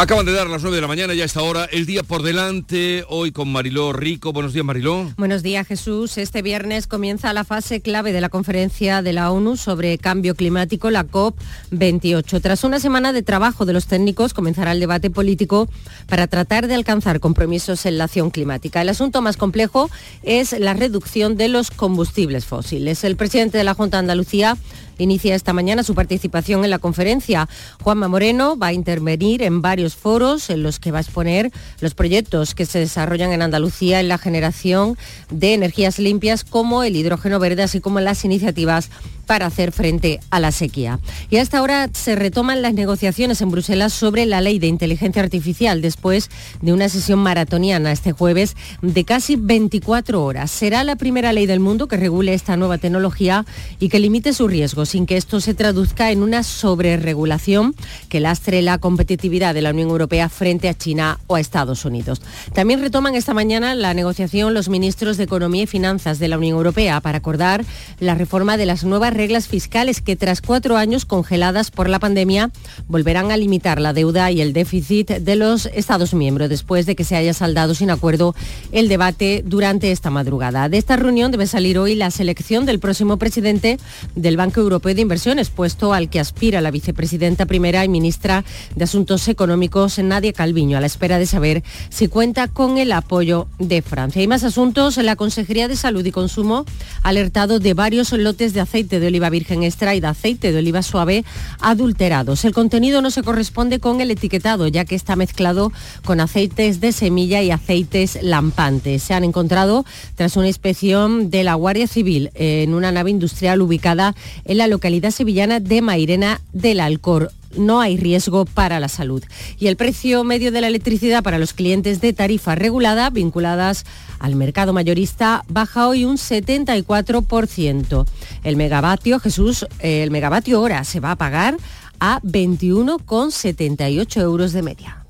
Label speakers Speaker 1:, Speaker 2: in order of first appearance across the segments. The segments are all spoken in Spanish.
Speaker 1: Acaban de dar las 9 de la mañana, ya a esta hora, el día por delante, hoy con Mariló Rico. Buenos días, Mariló.
Speaker 2: Buenos días, Jesús. Este viernes comienza la fase clave de la conferencia de la ONU sobre cambio climático, la COP28. Tras una semana de trabajo de los técnicos, comenzará el debate político para tratar de alcanzar compromisos en la acción climática. El asunto más complejo es la reducción de los combustibles fósiles. El presidente de la Junta de Andalucía inicia esta mañana su participación en la conferencia. Juanma Moreno va a intervenir en varios foros en los que va a exponer los proyectos que se desarrollan en Andalucía en la generación de energías limpias como el hidrógeno verde, así como las iniciativas para hacer frente a la sequía. Y hasta ahora se retoman las negociaciones en Bruselas sobre la ley de inteligencia artificial después de una sesión maratoniana este jueves de casi 24 horas. Será la primera ley del mundo que regule esta nueva tecnología y que limite su riesgo sin que esto se traduzca en una sobreregulación que lastre la competitividad de la Unión Europea frente a China o a Estados Unidos. También retoman esta mañana la negociación los ministros de Economía y Finanzas de la Unión Europea para acordar la reforma de las nuevas reglas fiscales que tras cuatro años congeladas por la pandemia volverán a limitar la deuda y el déficit de los Estados miembros después de que se haya saldado sin acuerdo el debate durante esta madrugada. De esta reunión debe salir hoy la selección del próximo presidente del Banco Europeo de Inversiones, puesto al que aspira la vicepresidenta primera y ministra de Asuntos Económicos, Nadia Calviño, a la espera de saber si cuenta con el apoyo de Francia. Y más asuntos, la Consejería de Salud y Consumo ha alertado de varios lotes de aceite de oliva virgen extra y de aceite de oliva suave adulterados. El contenido no se corresponde con el etiquetado, ya que está mezclado con aceites de semilla y aceites lampantes. Se han encontrado tras una inspección de la Guardia Civil en una nave industrial ubicada en la localidad sevillana de Mairena del Alcor no hay riesgo para la salud. Y el precio medio de la electricidad para los clientes de tarifa regulada vinculadas al mercado mayorista baja hoy un 74%. El megavatio, Jesús, el megavatio hora se va a pagar a 21,78 euros de media.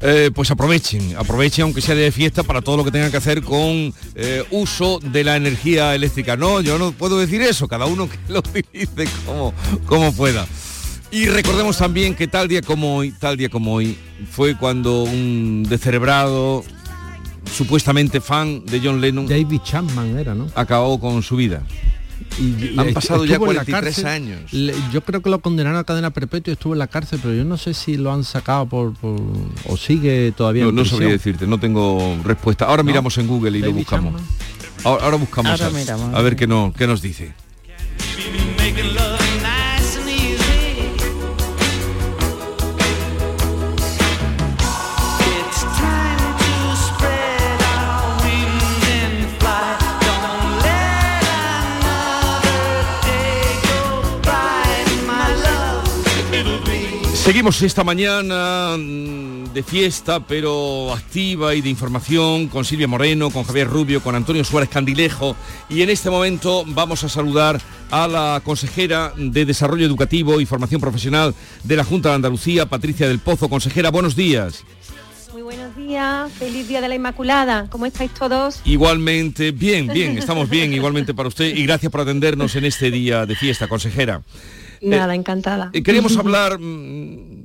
Speaker 1: Eh, pues aprovechen, aprovechen aunque sea de fiesta para todo lo que tengan que hacer con eh, uso de la energía eléctrica. No, yo no puedo decir eso, cada uno que lo utilice como, como pueda. Y recordemos también que tal día como hoy, tal día como hoy, fue cuando un descerebrado, supuestamente fan de John Lennon,
Speaker 3: David Chapman era, ¿no?
Speaker 1: acabó con su vida.
Speaker 3: Y
Speaker 1: Han pasado ya
Speaker 3: estuvo en la
Speaker 1: 43
Speaker 3: cárcel.
Speaker 1: años.
Speaker 3: Le- yo creo que lo condenaron a cadena perpetua y estuvo en la cárcel, pero yo no sé si lo han sacado por, por- o sigue todavía
Speaker 1: No,
Speaker 3: en
Speaker 1: no sabría decirte, no tengo respuesta. Ahora
Speaker 3: ¿No?
Speaker 1: miramos en Google y lo buscamos. Ahora, ahora buscamos
Speaker 2: Ahora
Speaker 1: a,
Speaker 2: miramos.
Speaker 1: a ver qué, no, qué nos dice. Seguimos esta mañana mm, de fiesta, pero activa y de información, con Silvia Moreno, con Javier Rubio, con Antonio Suárez Candilejo. Y en este momento vamos a saludar a la consejera de Desarrollo Educativo y Formación Profesional de la Junta de Andalucía, Patricia del Pozo. Consejera, buenos días.
Speaker 4: Muy buenos días, feliz Día de la Inmaculada. ¿Cómo estáis todos?
Speaker 1: Igualmente, bien, bien, estamos bien, igualmente para usted. Y gracias por atendernos en este día de fiesta, consejera.
Speaker 4: Nada, encantada.
Speaker 1: Eh, Queríamos hablar mm,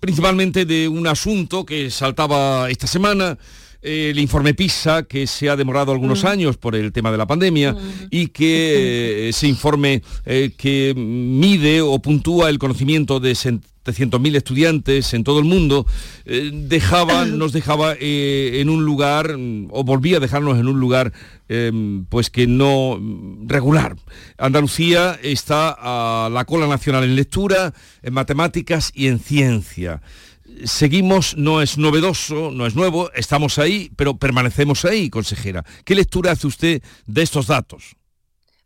Speaker 1: principalmente de un asunto que saltaba esta semana, eh, el informe PISA, que se ha demorado algunos años por el tema de la pandemia y que eh, ese informe eh, que mide o puntúa el conocimiento de 700.000 estudiantes en todo el mundo, eh, dejaba, nos dejaba eh, en un lugar, mm, o volvía a dejarnos en un lugar eh, pues que no mm, regular. Andalucía está a la cola nacional en lectura, en matemáticas y en ciencia. Seguimos, no es novedoso, no es nuevo, estamos ahí, pero permanecemos ahí, consejera. ¿Qué lectura hace usted de estos datos?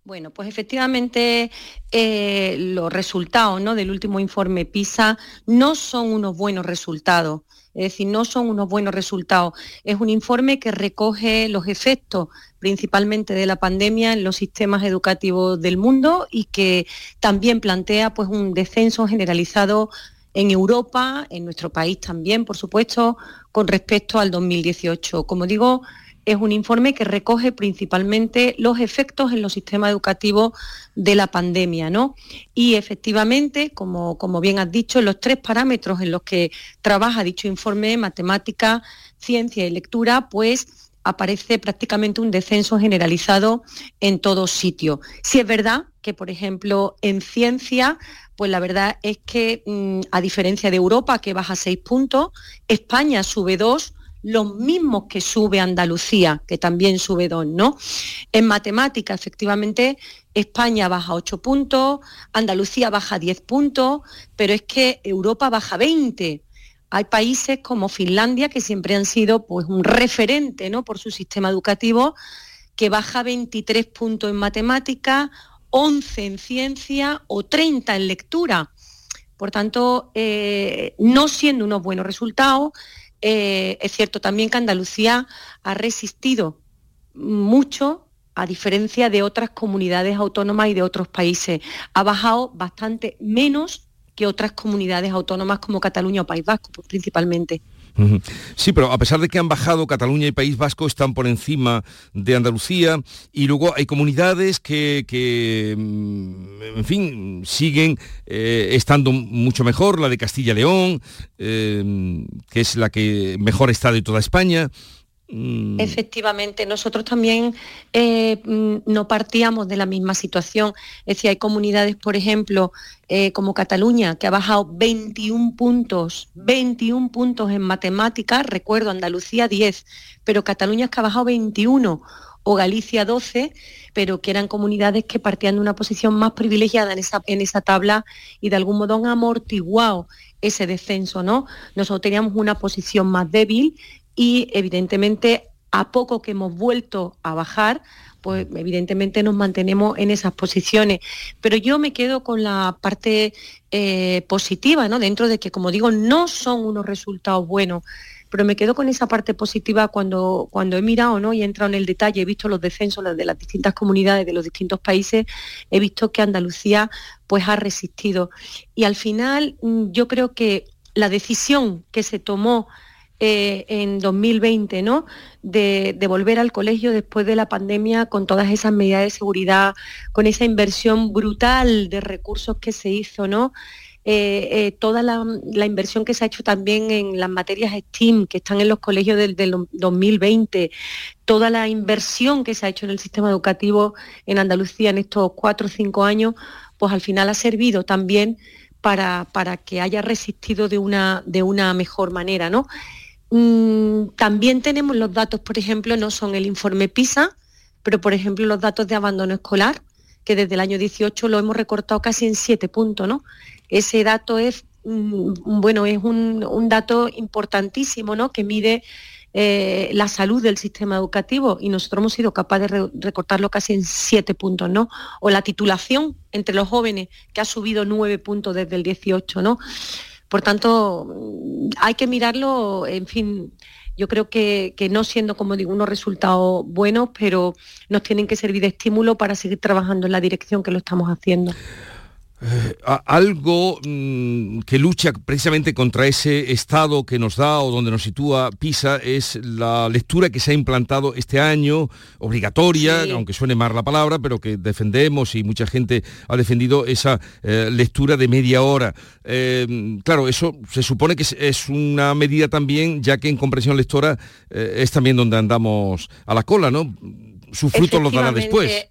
Speaker 4: Bueno, pues efectivamente eh, los resultados ¿no? del último informe PISA no son unos buenos resultados. Es decir, no son unos buenos resultados. Es un informe que recoge los efectos principalmente de la pandemia en los sistemas educativos del mundo y que también plantea pues, un descenso generalizado en Europa, en nuestro país también, por supuesto, con respecto al 2018. Como digo, es un informe que recoge principalmente los efectos en los sistemas educativos de la pandemia, ¿no? Y efectivamente, como, como bien has dicho, los tres parámetros en los que trabaja dicho informe, matemática, ciencia y lectura, pues aparece prácticamente un descenso generalizado en todos sitios. Si es verdad que, por ejemplo, en ciencia, pues la verdad es que, mm, a diferencia de Europa, que baja seis puntos, España sube dos, los mismos que sube Andalucía, que también sube dos, ¿no? En matemática, efectivamente, España baja 8 puntos, Andalucía baja 10 puntos, pero es que Europa baja 20. Hay países como Finlandia, que siempre han sido pues, un referente ¿no? por su sistema educativo, que baja 23 puntos en matemática, 11 en ciencia o 30 en lectura. Por tanto, eh, no siendo unos buenos resultados, eh, es cierto también que Andalucía ha resistido mucho a diferencia de otras comunidades autónomas y de otros países. Ha bajado bastante menos que otras comunidades autónomas como Cataluña o País Vasco, pues, principalmente.
Speaker 1: Sí, pero a pesar de que han bajado Cataluña y País Vasco, están por encima de Andalucía y luego hay comunidades que, mm, en fin, siguen eh, estando mucho mejor, la de Castilla-León, eh, que es la que mejor está de toda España. Mm,
Speaker 4: Efectivamente, nosotros también eh, mm, no partíamos de la misma situación. Es decir, hay comunidades, por ejemplo, eh, como Cataluña, que ha bajado 21 puntos, 21 puntos en matemáticas, recuerdo Andalucía 10, pero Cataluña es que ha bajado 21 o Galicia 12, pero que eran comunidades que partían de una posición más privilegiada en esa, en esa tabla y de algún modo han amortiguado ese descenso, ¿no? Nosotros teníamos una posición más débil y evidentemente a poco que hemos vuelto a bajar, pues evidentemente nos mantenemos en esas posiciones. Pero yo me quedo con la parte eh, positiva, ¿no? Dentro de que, como digo, no son unos resultados buenos, pero me quedo con esa parte positiva cuando, cuando he mirado ¿no? y he entrado en el detalle, he visto los descensos de las distintas comunidades de los distintos países, he visto que Andalucía pues ha resistido. Y al final mm, yo creo que la decisión que se tomó eh, en 2020, ¿no? De, volver al colegio después de la pandemia con todas esas medidas de seguridad, con esa inversión brutal de recursos que se hizo, ¿no? Eh, eh, toda la, la, inversión que se ha hecho también en las materias STEAM que están en los colegios del, del 2020, toda la inversión que se ha hecho en el sistema educativo en Andalucía en estos cuatro o cinco años, pues al final ha servido también para, para que haya resistido de una, de una mejor manera, ¿no? Mm, también tenemos los datos, por ejemplo, no son el informe PISA, pero por ejemplo los datos de abandono escolar, que desde el año 18 lo hemos recortado casi en siete puntos, ¿no? Ese dato es, mm, bueno, es un, dato importantísimo, ¿no? Que mide eh, la salud del sistema educativo y nosotros hemos sido capaces de re recortarlo casi en siete puntos, ¿no? O la titulación entre los jóvenes, que ha subido nueve puntos desde el 18, ¿no? Por tanto, hay que mirarlo, en fin, yo creo que, no siendo, como digo, unos resultados buenos, pero nos tienen que servir de estímulo para seguir trabajando en la dirección que lo estamos haciendo.
Speaker 1: Eh, algo mmm, que lucha precisamente contra ese estado que nos da o donde nos sitúa PISA es la lectura que se ha implantado este año, obligatoria, sí. aunque suene más la palabra, pero que defendemos y mucha gente ha defendido esa eh, lectura de media hora. Eh, claro, eso se supone que es, es, una medida también, ya que en comprensión lectora eh, es también donde andamos a la cola, ¿no? Sus frutos los dará después.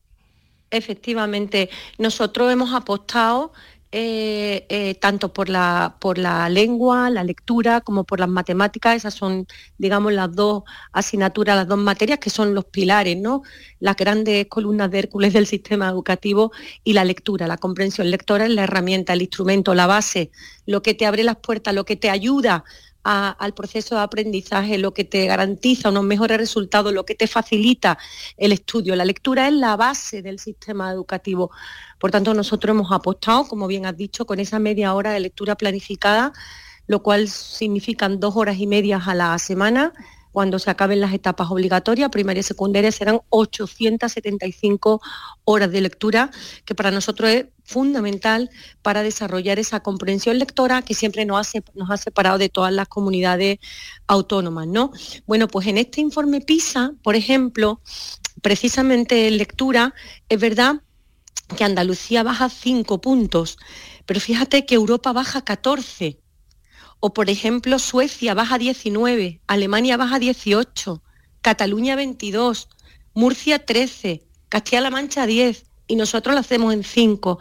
Speaker 4: Efectivamente, nosotros hemos apostado eh, eh, tanto por la, por la lengua, la lectura, como por las matemáticas. Esas son, digamos, las dos asignaturas, las dos materias que son los pilares, ¿no? Las grandes columnas de Hércules del sistema educativo y la lectura, la comprensión lectora es la herramienta, el instrumento, la base, lo que te abre las puertas, lo que te ayuda al proceso de aprendizaje, lo que te garantiza unos mejores resultados, lo que te facilita el estudio. La lectura es la base del sistema educativo. Por tanto, nosotros hemos apostado, como bien has dicho, con esa media hora de lectura planificada, lo cual significan dos horas y media a la semana cuando se acaben las etapas obligatorias, primaria y secundaria, serán 875 horas de lectura, que para nosotros es fundamental para desarrollar esa comprensión lectora que siempre nos, hace, nos ha separado de todas las comunidades autónomas. ¿no? Bueno, pues en este informe PISA, por ejemplo, precisamente en lectura, es verdad que Andalucía baja 5 puntos, pero fíjate que Europa baja 14. O por ejemplo, Suecia baja 19, Alemania baja 18, Cataluña 22, Murcia 13, Castilla-La Mancha 10 y nosotros lo hacemos en 5.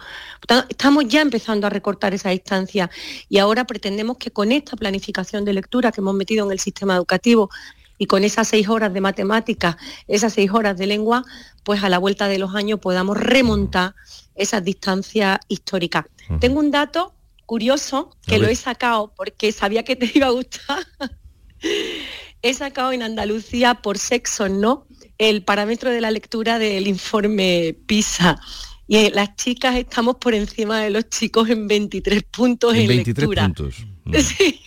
Speaker 4: Estamos ya empezando a recortar esa distancia y ahora pretendemos que con esta planificación de lectura que hemos metido en el sistema educativo y con esas seis horas de matemáticas, esas seis horas de lengua, pues a la vuelta de los años podamos remontar esas distancias históricas. Tengo un dato curioso que lo he sacado porque sabía que te iba a gustar. he sacado en Andalucía por sexo, ¿no? El parámetro de la lectura del informe PISA. Y eh, las chicas estamos por encima de los chicos en 23 puntos en,
Speaker 1: En 23
Speaker 4: lectura.
Speaker 1: puntos.
Speaker 4: Sí,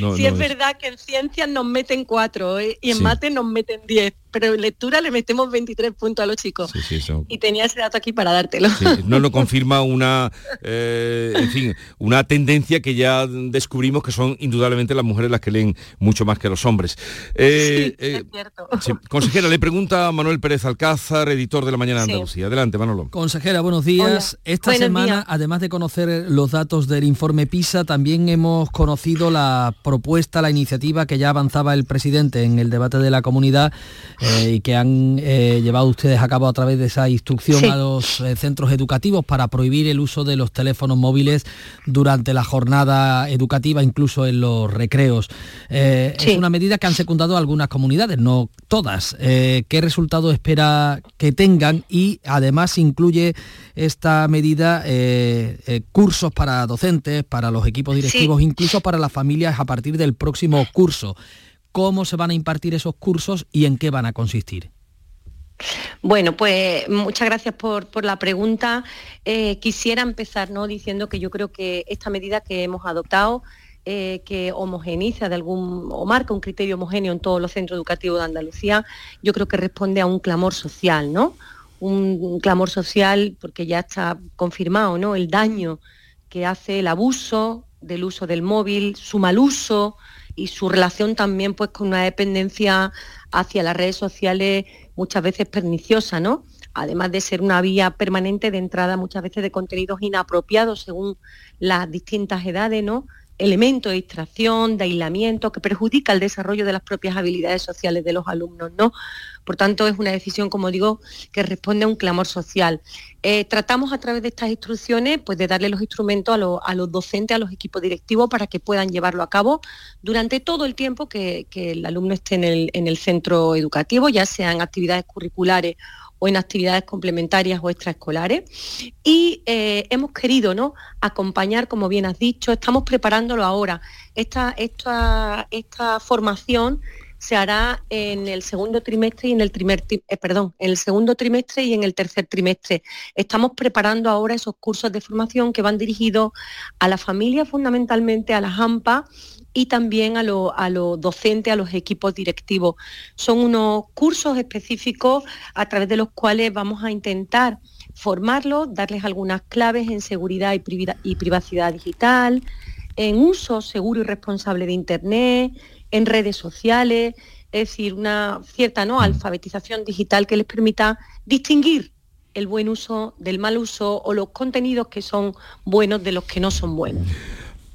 Speaker 1: No,
Speaker 4: sí
Speaker 1: no
Speaker 4: es
Speaker 1: es-
Speaker 4: verdad que en ciencias nos meten 4 y en
Speaker 1: Sí.
Speaker 4: mate nos meten 10, pero en lectura le metemos 23 puntos a los chicos.
Speaker 1: Sí, sí, eso.
Speaker 4: Y tenía ese dato aquí para dártelo.
Speaker 1: Sí, no lo confirma una, eh, en fin, una tendencia que ya descubrimos que son indudablemente las mujeres las que leen mucho más que los hombres. Eh,
Speaker 4: Sí,
Speaker 1: eh,
Speaker 4: es cierto.
Speaker 1: sí. Consejera, le pregunta a Manuel Pérez Alcázar, editor de La Mañana de
Speaker 4: Sí.
Speaker 1: Andalucía. Adelante, Manolo.
Speaker 5: Consejera, buenos días.
Speaker 4: Hola.
Speaker 5: Esta
Speaker 4: Buenos
Speaker 5: semana,
Speaker 4: días.
Speaker 5: además de conocer los datos del informe PISA, también hemos conocido la propuesta, la iniciativa que ya avanzaba el presidente en el debate de la comunidad eh, y que han eh, llevado ustedes a cabo a través de esa instrucción
Speaker 4: Sí.
Speaker 5: a los eh, centros educativos para prohibir el uso de los teléfonos móviles durante la jornada educativa, incluso en los recreos.
Speaker 4: Sí.
Speaker 5: Es una medida que han secundado algunas comunidades, no todas. ¿Qué resultado espera que tengan? Y además incluye esta medida cursos para docentes, para los equipos directivos, incluso para las familias a partir del próximo curso. ¿Cómo se van a impartir esos cursos y en qué van a consistir?
Speaker 4: Bueno, pues muchas gracias por, por la pregunta. Eh, quisiera empezar ¿no? diciendo que yo creo que esta medida que hemos adoptado, eh, que homogeniza de algún o marca un criterio homogéneo en todos los centros educativos de Andalucía, yo creo que responde a un clamor social, ¿no? Un, un clamor social porque ya está confirmado, ¿no? El daño que hace el abuso del uso del móvil, su mal uso y su relación también pues con una dependencia hacia las redes sociales muchas veces perniciosa, ¿no? Además de ser una vía permanente de entrada muchas veces de contenidos inapropiados según las distintas edades, ¿no? Elemento de distracción, de aislamiento, que perjudica el desarrollo de las propias habilidades sociales de los alumnos, ¿no? Por tanto, es una decisión, como digo, que responde a un clamor social. Eh, tratamos a través de estas instrucciones pues, de darle los instrumentos a, los- docentes, a los equipos directivos, para que puedan llevarlo a cabo durante todo el tiempo que, que el alumno esté en el, en el centro educativo, ya sean actividades curriculares o en actividades complementarias o extraescolares. Y eh, hemos querido ¿no? acompañar, como bien has dicho, estamos preparándolo ahora. Esta, esta, esta formación se hará en el segundo trimestre y en el primer eh, perdón, en el segundo trimestre y en el tercer trimestre. Estamos preparando ahora esos cursos de formación que van dirigidos a la familia fundamentalmente, a las AMPA y también a, lo- a los docentes, a los equipos directivos. Son unos cursos específicos a través de los cuales vamos a intentar formarlos, darles algunas claves en seguridad y privacidad digital, en uso seguro y responsable de Internet, en redes sociales, es decir, una cierta ¿no? alfabetización digital que les permita distinguir el buen uso del mal uso o los contenidos que son buenos de los que no son buenos.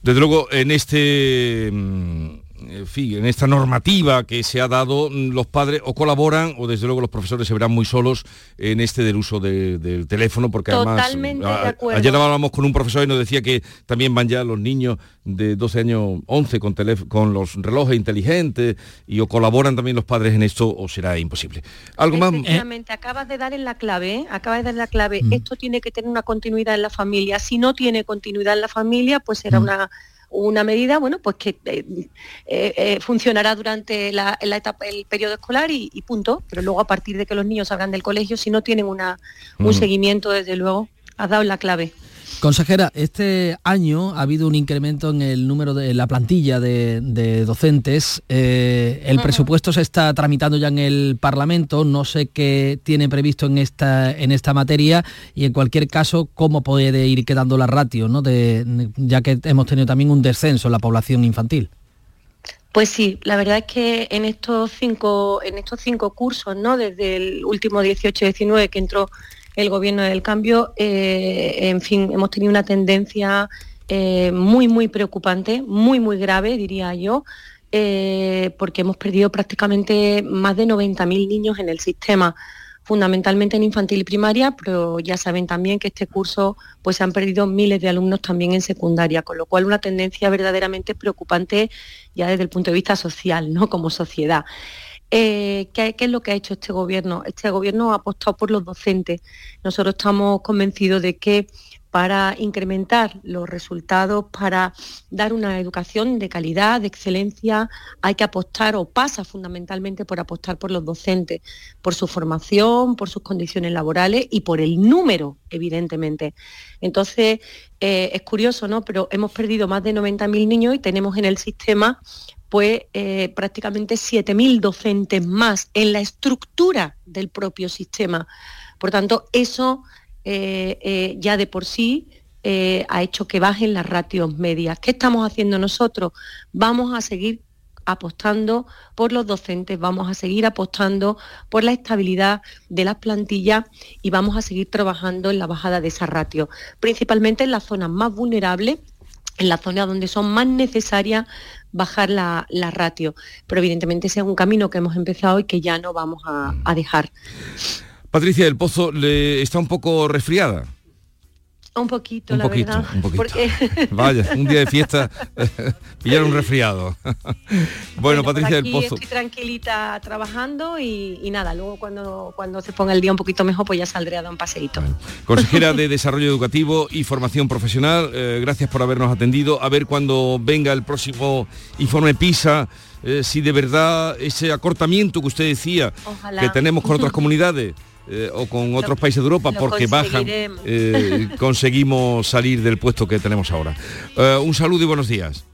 Speaker 1: Desde luego, en este mm, en fin, en esta normativa que se ha dado, mm, los padres o colaboran o desde luego los profesores se verán muy solos en este del uso de- del teléfono, porque
Speaker 4: Totalmente
Speaker 1: además
Speaker 4: de
Speaker 1: ayer hablábamos con un profesor y nos decía que también van ya los niños de 12 años, 11 con, los relojes inteligentes y o colaboran también los padres en esto o será imposible. Algo más.
Speaker 4: Efectivamente, acabas de dar en la clave, ¿eh? acabas de dar en la clave.
Speaker 1: Mm.
Speaker 4: Esto tiene que tener una continuidad en la familia. Si no tiene continuidad en la familia, pues
Speaker 1: Mm.
Speaker 4: será una una medida, bueno, pues que eh, eh, eh, funcionará durante la, la etapa, el periodo escolar y, y punto. Pero luego a partir de que los niños salgan del colegio, si no tienen una, un
Speaker 1: Mm.
Speaker 4: seguimiento, desde luego, has dado la clave.
Speaker 5: Consejera, este año ha habido un incremento en el número de en la plantilla de, de docentes. Eh, el presupuesto se está tramitando ya en el Parlamento. No sé qué tiene previsto en esta en esta materia y en cualquier caso cómo puede ir quedando la ratio, ¿no? De, ya que hemos tenido también un descenso en la población infantil.
Speaker 4: Pues sí, la verdad es que en estos cinco, en estos cinco cursos, ¿no? Desde el último 18-19 que entró el gobierno del cambio, eh, en fin, hemos tenido una tendencia eh, muy, muy preocupante, muy, muy grave, diría yo, eh, porque hemos perdido prácticamente más de 90.000 niños en el sistema fundamentalmente en infantil y primaria, pero ya saben también que este curso pues se han perdido miles de alumnos también en secundaria, con lo cual una tendencia verdaderamente preocupante ya desde el punto de vista social, ¿no? Como sociedad. Eh, ¿qué, es lo que ha hecho este gobierno? Este gobierno ha apostado por los docentes. Nosotros estamos convencidos de que para incrementar los resultados, para dar una educación de calidad, de excelencia, hay que apostar o pasa fundamentalmente por apostar por los docentes, por su formación, por sus condiciones laborales y por el número, evidentemente. Entonces, eh, es curioso, ¿no? Pero hemos perdido más de 90.000 niños y tenemos en el sistema pues prácticamente 7.000 docentes más en la estructura del propio sistema. Por tanto, eso eh, eh, ya de por sí ha hecho que bajen las ratios medias. ¿Qué estamos haciendo nosotros? Vamos a seguir apostando por los docentes, vamos a seguir apostando por la estabilidad de las plantillas y vamos a seguir trabajando en la bajada de esa ratio, principalmente en las zonas más vulnerables en la zona donde son más necesarias bajar la, la ratio. Pero evidentemente ese es un camino que hemos empezado y que ya no vamos a, a dejar.
Speaker 1: Patricia del Pozo le está un poco resfriada.
Speaker 4: Un poquito,
Speaker 1: Un
Speaker 4: la
Speaker 1: poquito,
Speaker 4: verdad.
Speaker 1: un poquito.
Speaker 4: Porque
Speaker 1: Vaya, un día de fiesta pillaron un resfriado. bueno, Patricia del Pozo.
Speaker 4: Estoy tranquilita trabajando y, y nada, luego cuando, cuando se ponga el día un poquito mejor, pues ya saldré a dar un paseíto.
Speaker 1: Consejera de Desarrollo Educativo y Formación Profesional, eh, gracias por habernos atendido. A ver cuando venga el próximo informe PISA, eh, si de verdad ese acortamiento que usted decía
Speaker 4: Ojalá.
Speaker 1: que tenemos con otras comunidades eh, o con otros países de Europa porque bajan, eh, conseguimos salir del puesto que tenemos ahora. Eh, un saludo y buenos días.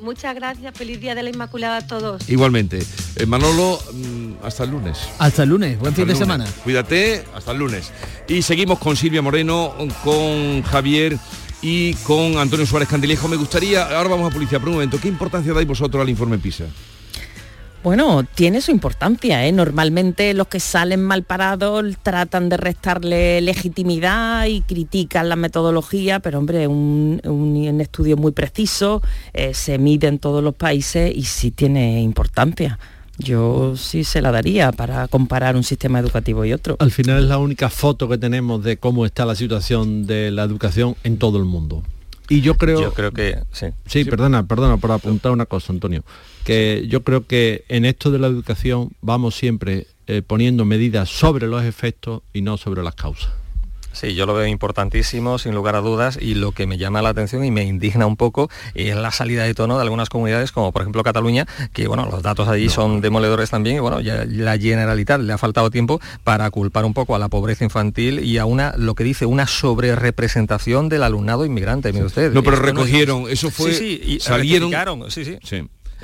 Speaker 4: Muchas gracias, feliz día de la Inmaculada a todos.
Speaker 1: Igualmente. Eh, Manolo, mm, hasta el lunes.
Speaker 5: Hasta el lunes, buen
Speaker 1: Hasta
Speaker 5: fin de
Speaker 1: lunes.
Speaker 5: semana.
Speaker 1: Cuídate, hasta el lunes. Y seguimos con Silvia Moreno, con Javier y con Antonio Suárez Candilejo. Me gustaría, ahora vamos a publicidad por un momento, ¿qué importancia dais vosotros al informe PISA?
Speaker 6: Bueno, tiene su importancia, ¿eh? Normalmente los que salen mal parados tratan de restarle legitimidad y critican la metodología, pero hombre, un, un, un estudio muy preciso, eh, se mide en todos los países y sí tiene importancia. Yo sí se la daría para comparar un sistema educativo y otro.
Speaker 3: Al final es la única foto que tenemos de cómo está la situación de la educación en todo el mundo. Y yo creo...
Speaker 7: Yo creo que sí.
Speaker 3: Sí, perdona, perdona por apuntar una cosa, Antonio. Que yo creo que en esto de la educación vamos siempre eh, poniendo medidas sobre los efectos y no sobre las causas.
Speaker 7: Sí, yo lo veo importantísimo, sin lugar a dudas, y lo que me llama la atención y me indigna un poco es la salida de tono de algunas comunidades, como por ejemplo Cataluña, que bueno, los datos allí son demoledores también, y bueno, ya la Generalitat le ha faltado tiempo para culpar un poco a la pobreza infantil y a una, lo que dice, una sobrerepresentación del alumnado inmigrante, mire usted.
Speaker 1: No, pero
Speaker 7: no
Speaker 1: recogieron, eso fue,
Speaker 7: Sí, sí, y
Speaker 1: salieron...
Speaker 7: sí, sí.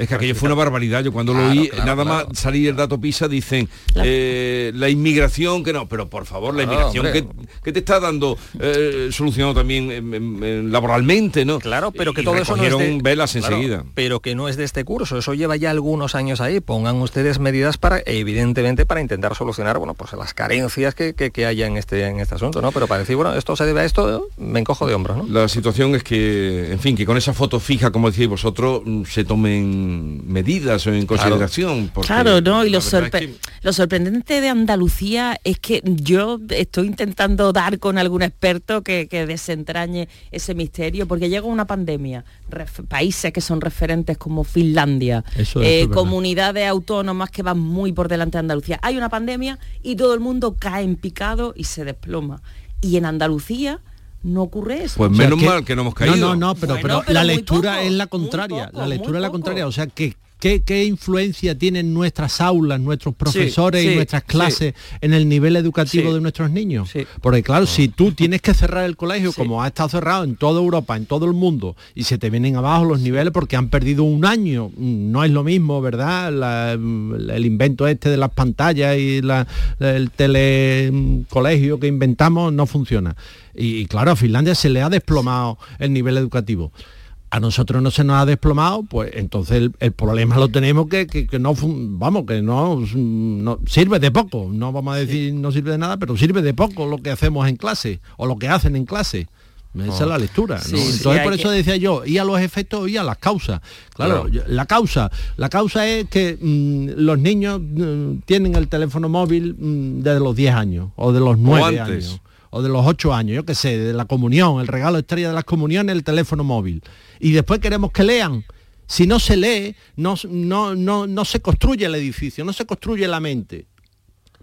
Speaker 1: Es que aquello fue una barbaridad. Yo cuando lo oí,
Speaker 7: claro,
Speaker 1: nada
Speaker 7: claro.
Speaker 1: más salir el dato PISA, dicen eh, la inmigración, que no, pero por favor, la inmigración que, te está dando eh, solucionado también em, em, em, laboralmente, ¿no?
Speaker 7: Claro, pero que
Speaker 1: Y
Speaker 7: todo eso no es
Speaker 1: recogieron
Speaker 7: de,
Speaker 1: velas
Speaker 7: claro,
Speaker 1: enseguida.
Speaker 7: pero que no es de este curso, eso lleva ya algunos años ahí. Pongan ustedes medidas para, evidentemente, para intentar solucionar, bueno, pues las carencias que, que, que haya en este, en este asunto, ¿no? Pero para decir, bueno, esto se debe a esto, me encojo de hombros, ¿no?
Speaker 1: La situación es que, en fin, que con esa foto fija, como decíais vosotros, mm, se tomen medidas o en consideración. porque
Speaker 6: Claro, ¿no? Y lo,
Speaker 1: verdad
Speaker 6: sorpre-
Speaker 1: es que-
Speaker 6: lo sorprendente de Andalucía es que yo estoy intentando dar con algún experto que, que desentrañe ese misterio, porque llega una pandemia, países que son referentes como Finlandia,
Speaker 3: Eso- eso
Speaker 6: eh, comunidades autónomas que van muy por delante de Andalucía. Hay una pandemia y todo el mundo cae en picado y se desploma. Y en Andalucía no ocurre eso.
Speaker 1: Pues
Speaker 3: O sea,
Speaker 1: menos mal que no hemos caído.
Speaker 3: No, no, no, pero,
Speaker 6: Bueno,
Speaker 3: pero
Speaker 6: pero
Speaker 3: la lectura
Speaker 6: poco,
Speaker 3: es la contraria.
Speaker 6: poco,
Speaker 3: la lectura es la contraria. O sea que ¿Qué, qué influencia tienen nuestras aulas, nuestros profesores
Speaker 1: sí,
Speaker 3: y nuestras
Speaker 1: sí.
Speaker 3: clases en el nivel educativo de nuestros niños? Porque claro, si tú tienes que cerrar el colegio, como ha estado cerrado en toda Europa, en todo el mundo, y se te vienen abajo los niveles porque han perdido un año, no es lo mismo, ¿verdad? La- el invento este de las pantallas y la- el telecolegio que inventamos no funciona. Y, y claro, a Finlandia se le ha desplomado el nivel educativo. A nosotros no se nos ha desplomado, pues entonces el, el problema lo tenemos que, que- que no, vamos, que no, no- sirve de poco. No vamos a decir no sirve de nada, pero sirve de poco lo que hacemos en clase o lo que hacen en clase. Esa es la lectura. ¿no?
Speaker 6: Sí, sí,
Speaker 3: Entonces por eso
Speaker 6: que-
Speaker 3: decía yo, y a los efectos y a las causas. Claro, la causa, la causa es que mm, los niños mm, tienen el teléfono móvil mm, desde los 10 años o de los 9
Speaker 1: antes.
Speaker 3: años o de los 8 años, yo qué sé, de la comunión, el regalo estrella de las comuniones, el teléfono móvil. Y después queremos que lean. Si no se lee, no, no, no, no se construye el edificio, no se construye la mente.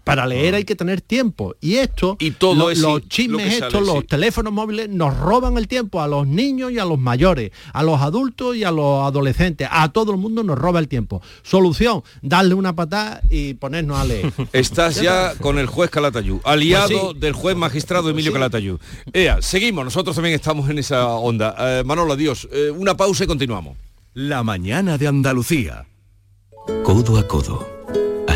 Speaker 3: Para leer hay que tener tiempo. Y esto,
Speaker 1: Y todo
Speaker 3: lo-
Speaker 1: ese-
Speaker 3: los
Speaker 1: lo
Speaker 3: chismes estos, los teléfonos móviles, nos roban el tiempo a los niños y a los mayores, a los adultos y a los adolescentes. A todo el mundo nos roba el tiempo. Solución, darle una patada y ponernos a leer.
Speaker 1: Estás ya con el juez Calatayud, aliado
Speaker 3: Pues sí.
Speaker 1: del juez magistrado Emilio
Speaker 3: sí.
Speaker 1: Calatayud. Ea, seguimos, nosotros también estamos en esa onda. Eh, Manolo, adiós. Eh, una pausa y continuamos.
Speaker 8: La mañana de Andalucía.
Speaker 9: Codo a codo.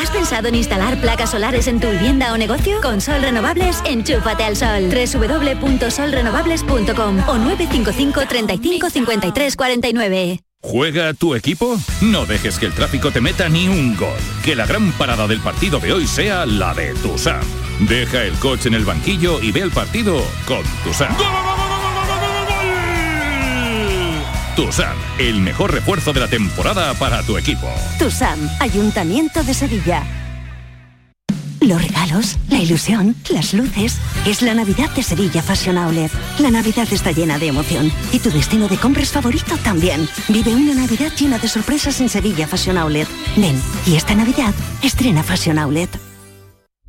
Speaker 10: ¿Has pensado en instalar placas solares en tu vivienda o negocio? Con Sol Renovables, enchúfate al sol. www.solrenovables.com o 955 35 53 49.
Speaker 11: ¿Juega tu equipo? No dejes que el tráfico te meta ni un gol. Que la gran parada del partido de hoy sea la de Tusam. Deja el coche en el banquillo y ve el partido con Tusam. Tusam, el mejor refuerzo de la temporada para tu equipo.
Speaker 12: TUSAM, Ayuntamiento de Sevilla. Los regalos, la ilusión, las luces. Es la Navidad de Sevilla Fashion Outlet. La Navidad está llena de emoción. Y tu destino de compras favorito también. Vive una Navidad llena de sorpresas en Sevilla Fashion Outlet. Ven, y esta Navidad estrena Fashion Outlet.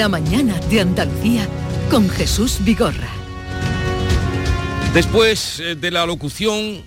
Speaker 13: La mañana de Andalucía con Jesús Vigorra.
Speaker 1: Después eh, de la locución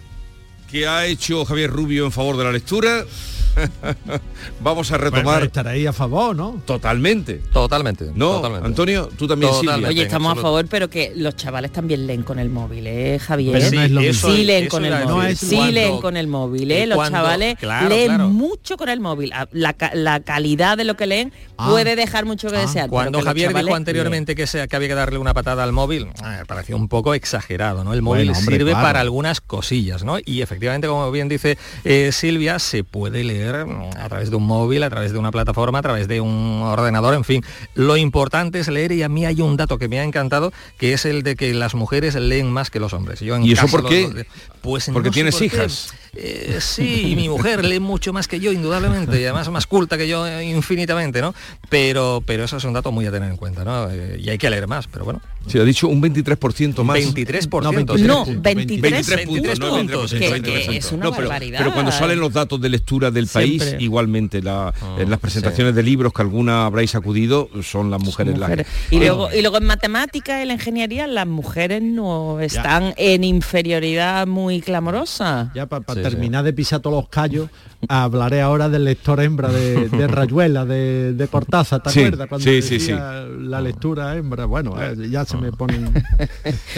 Speaker 1: que ha hecho Javier Rubio en favor de la lectura, vamos a retomar.
Speaker 3: estar ahí a favor, ¿no?
Speaker 1: Totalmente.
Speaker 7: Totalmente.
Speaker 1: No,
Speaker 7: totalmente.
Speaker 1: Antonio, tú también
Speaker 7: Totalmente.
Speaker 1: Silvia.
Speaker 6: Oye, estamos a favor, pero que los chavales también leen con el móvil, ¿eh, Javier?
Speaker 3: Pero no es lo mismo.
Speaker 6: sí leen con el móvil. sí leen con el móvil, ¿eh? Los
Speaker 7: cuando-
Speaker 6: chavales
Speaker 7: claro,
Speaker 6: leen
Speaker 7: claro.
Speaker 6: mucho con el móvil. Ah, La, la calidad de lo que leen
Speaker 3: Ah.
Speaker 6: puede dejar mucho que desear. pero
Speaker 7: Cuando
Speaker 6: que
Speaker 7: Javier dijo anteriormente que, se, que había que darle una patada al móvil, ah, me pareció un poco exagerado, ¿no? El móvil
Speaker 3: Bueno, hombre,
Speaker 7: sirve
Speaker 3: claro.
Speaker 7: para algunas cosillas, ¿no? Y efectivamente, como bien dice eh, Silvia, se puede leer mm, a través de un móvil, a través de una plataforma, a través de un ordenador, en fin. Lo importante es leer y a mí hay un dato que me ha encantado, que es el de que las mujeres leen más que los hombres. Yo en
Speaker 1: ¿Y eso por qué?
Speaker 7: Pues
Speaker 1: Porque
Speaker 7: no
Speaker 1: tienes
Speaker 7: por qué. Eh, sí, y mi mujer lee mucho más que yo, indudablemente, y además más culta que yo eh, infinitamente, ¿no? Pero, pero eso es un dato muy a tener en cuenta, ¿no? Eh, y hay que leer más, pero bueno.
Speaker 1: Se ha dicho un 23% más.
Speaker 7: 23%.
Speaker 6: No,
Speaker 7: sí.
Speaker 6: 23,
Speaker 1: 23 puntos, no
Speaker 6: puntos,
Speaker 1: 23%,
Speaker 6: que-
Speaker 1: 23%.
Speaker 6: que es una
Speaker 1: No, pero,
Speaker 6: barbaridad.
Speaker 1: pero cuando salen los datos de lectura del país, igualmente la- en las presentaciones de libros que alguna habréis acudido, son las mujeres, las que-
Speaker 6: Y luego, y luego en matemáticas y la ingeniería las mujeres no están en inferioridad muy clamorosa.
Speaker 3: Ya para
Speaker 7: Sí,
Speaker 3: terminar de pisar todos los callos, hablaré ahora del lector hembra de, de Rayuela, de, de Cortázar, ¿te
Speaker 1: Sí,
Speaker 3: acuerdas? Cuando
Speaker 1: sí, sí,
Speaker 3: decía la lectura hembra, bueno, eh, ya se me ponen...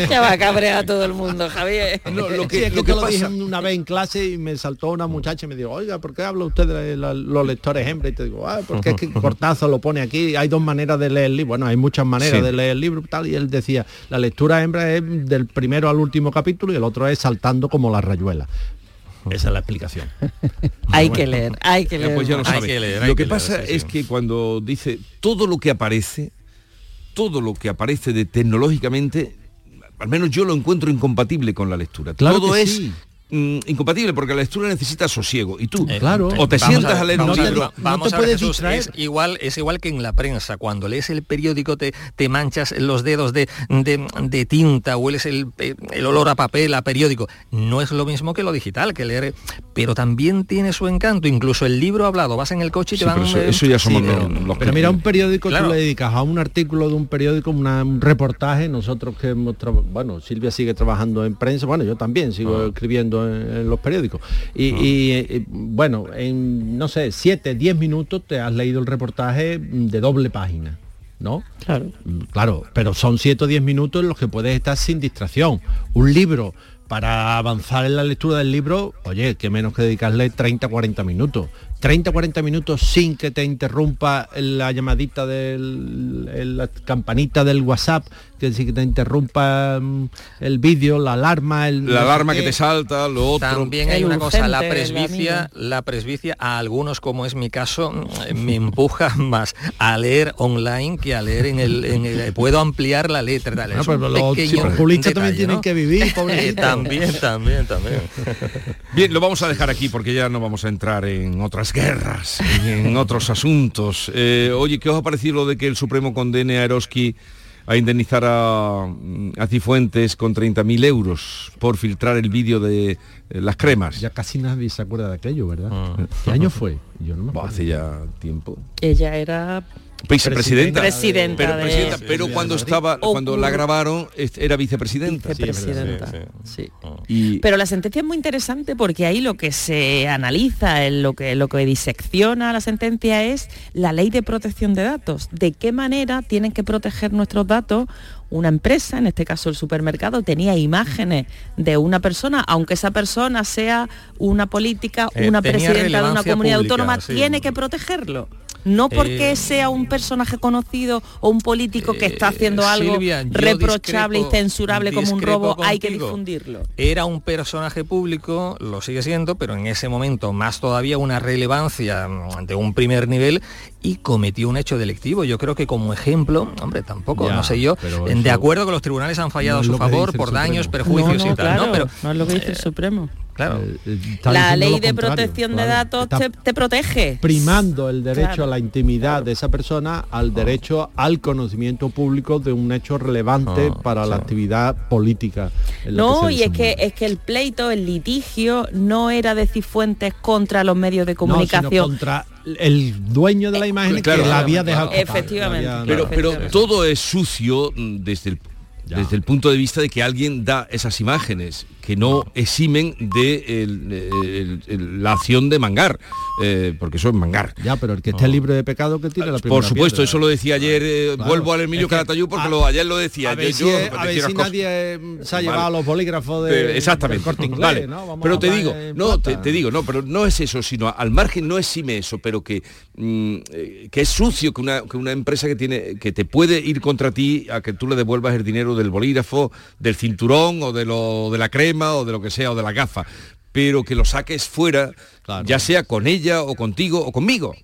Speaker 6: Ya va a cabrear a todo el mundo, Javier.
Speaker 1: No, lo
Speaker 3: Sí,
Speaker 1: que,
Speaker 3: es que
Speaker 1: lo que
Speaker 3: lo dije una vez en clase y me saltó una muchacha y me dijo, oiga, ¿por qué habla usted de la- los lectores hembra? Y te digo, ah, porque es que Cortázar lo pone aquí, hay dos maneras de leer el libro, bueno, hay muchas maneras
Speaker 1: Sí.
Speaker 3: de leer el libro tal, y él decía, la lectura hembra es del primero al último capítulo y el otro es saltando como la rayuela. Esa es la explicación.
Speaker 6: Hay que leer, hay que leer.
Speaker 1: pues ya lo.
Speaker 7: Hay que leer, hay
Speaker 1: lo que, pasa
Speaker 7: sí.
Speaker 1: es que cuando dice todo lo que aparece, todo lo que aparece de tecnológicamente, al menos yo lo encuentro incompatible con la lectura.
Speaker 3: Claro
Speaker 1: todo
Speaker 3: que
Speaker 1: es
Speaker 3: sí.
Speaker 1: Mm, incompatible porque la lectura necesita sosiego. Y tú
Speaker 7: Eh,
Speaker 3: Claro.
Speaker 1: o te sientas
Speaker 7: ver,
Speaker 1: a, leer
Speaker 7: vamos
Speaker 1: un libro
Speaker 7: va- vamos
Speaker 3: te
Speaker 7: a ver,
Speaker 3: puedes
Speaker 7: Jesús,
Speaker 3: distraer.
Speaker 7: es igual es igual que en la prensa. Cuando lees el periódico te, te manchas los dedos de, de- de tinta hueles el, el olor a papel a periódico. No es lo mismo que lo digital que leer pero también tiene su encanto. Incluso el libro hablado vas en el coche y te
Speaker 1: Sí,
Speaker 7: van
Speaker 1: pero eso,
Speaker 7: eh,
Speaker 1: eso ya somos
Speaker 7: sí,
Speaker 1: los,
Speaker 7: pero-
Speaker 1: los
Speaker 3: Pero
Speaker 1: que-
Speaker 3: mira, un periódico
Speaker 7: Claro.
Speaker 3: tú le dedicas a un artículo de un periódico, una- un reportaje, nosotros que hemos bueno, Silvia sigue trabajando en prensa, bueno, yo también sigo
Speaker 7: Ah.
Speaker 3: escribiendo en, en los periódicos. Y, y, eh, bueno, en, no sé, siete, diez minutos te has leído el reportaje de doble página. ¿No?
Speaker 6: Claro.
Speaker 3: Claro, pero son 7 o 10 minutos en los que puedes estar sin distracción. Un libro, para avanzar en la lectura del libro, oye, que menos que dedicarle 30 40 minutos. 30 40 minutos sin que te interrumpa la llamadita del el- la campanita del WhatsApp, que sí que te interrumpa mm, el vídeo, la alarma, el
Speaker 1: la alarma que te salta, lo otro.
Speaker 7: También hay
Speaker 6: El
Speaker 7: una cosa, la presbicia, la presbicia a algunos, como es mi caso, mm, me empuja más a leer online que a leer en el, en el- puedo ampliar la letra. Dale,
Speaker 3: No, pero los también tienen que vivir, pobrecito.
Speaker 7: también, también, también.
Speaker 1: Bien, lo vamos a dejar aquí porque ya no vamos a entrar en otras guerras, en otros asuntos. Eh, oye, ¿qué os ha parecido lo de que el Supremo condene a Eroski a indemnizar a, mm, a Cifuentes con 30.000 euros por filtrar el vídeo de eh, las cremas?
Speaker 3: Ya casi nadie se acuerda de aquello, ¿verdad?
Speaker 7: Mm.
Speaker 3: ¿Qué año fue? Yo no me acuerdo.
Speaker 1: hace ya tiempo.
Speaker 6: Ella era
Speaker 1: Vicepresidenta.
Speaker 6: Presidenta
Speaker 1: pero, presidenta, cuando estaba,
Speaker 6: O
Speaker 1: cuando la grabaron, est- era vicepresidenta.
Speaker 6: vicepresidenta.
Speaker 7: Sí,
Speaker 6: sí.
Speaker 1: Y
Speaker 6: Pero la sentencia es muy interesante porque ahí lo que se analiza, en lo que, lo que disecciona la sentencia es la ley de protección de datos. De qué manera tienen que proteger nuestros datos una empresa, en este caso el supermercado, tenía imágenes de una persona, aunque esa persona sea una política,
Speaker 7: Eh,
Speaker 6: una presidenta de una comunidad
Speaker 7: pública,
Speaker 6: autónoma,
Speaker 7: sí.
Speaker 6: tiene que protegerlo. No porque
Speaker 7: Eh,
Speaker 6: sea un personaje conocido o un político que está haciendo algo
Speaker 7: Silvia,
Speaker 6: reprochable
Speaker 7: discrepo-
Speaker 6: y censurable como un robo, hay que difundirlo.
Speaker 7: Era un personaje público, lo sigue siendo, pero en ese momento más todavía una relevancia mm, de un primer nivel y cometió un hecho delictivo. Yo creo que como ejemplo, hombre, tampoco,
Speaker 3: Ya,
Speaker 7: no sé yo, de acuerdo que los tribunales han fallado
Speaker 3: no
Speaker 7: a su favor por daños, perjuicios
Speaker 6: no, no,
Speaker 7: y tal,
Speaker 6: claro,
Speaker 7: ¿no? Pero
Speaker 6: no es lo que dice el Supremo.
Speaker 7: Claro.
Speaker 3: Está
Speaker 6: La ley de protección de datos te, te protege.
Speaker 3: primando el derecho
Speaker 6: Claro.
Speaker 3: a la intimidad de esa persona al derecho al conocimiento público de un hecho relevante
Speaker 7: Ah,
Speaker 3: para la actividad política.
Speaker 6: No, y es que es que el pleito, el litigio, no era de Cifuentes contra los medios de
Speaker 3: No, sino
Speaker 6: comunicación.
Speaker 3: contra el dueño de la imagen
Speaker 1: Claro,
Speaker 3: que la había dejado
Speaker 6: Efectivamente.
Speaker 3: había-
Speaker 1: Pero, pero todo es sucio mm, desde el, desde el punto de vista de que alguien da esas imágenes que no eximen de el- el- el- la acción de mangar, eh, porque eso es mangar.
Speaker 3: Ya, pero el que esté libre de pecado que tiene la primera
Speaker 1: Por supuesto,
Speaker 3: piedra.
Speaker 1: eso lo decía ayer, eh,
Speaker 3: Claro.
Speaker 1: vuelvo al Emilio
Speaker 3: Es que
Speaker 1: Caratayú porque
Speaker 3: a-
Speaker 1: lo, ayer lo decía.
Speaker 3: A ver
Speaker 1: yo-
Speaker 3: si,
Speaker 1: yo
Speaker 3: a ver nadie eh, se ha
Speaker 1: Vale.
Speaker 3: llevado los bolígrafos
Speaker 1: Eh,
Speaker 3: de
Speaker 1: exactamente
Speaker 3: del Corte Inglés,
Speaker 1: vale
Speaker 3: ¿no? Vamos
Speaker 1: pero te digo no te, digo no pero no es eso sino al margen no exime eso pero que mm, eh, que es sucio que una, que una empresa que tiene que te puede ir contra ti a que tú le devuelvas el dinero del bolígrafo del cinturón o de lo de la crema o de lo que sea o de la gafa pero que lo saques fuera ya sea con ella o contigo o conmigo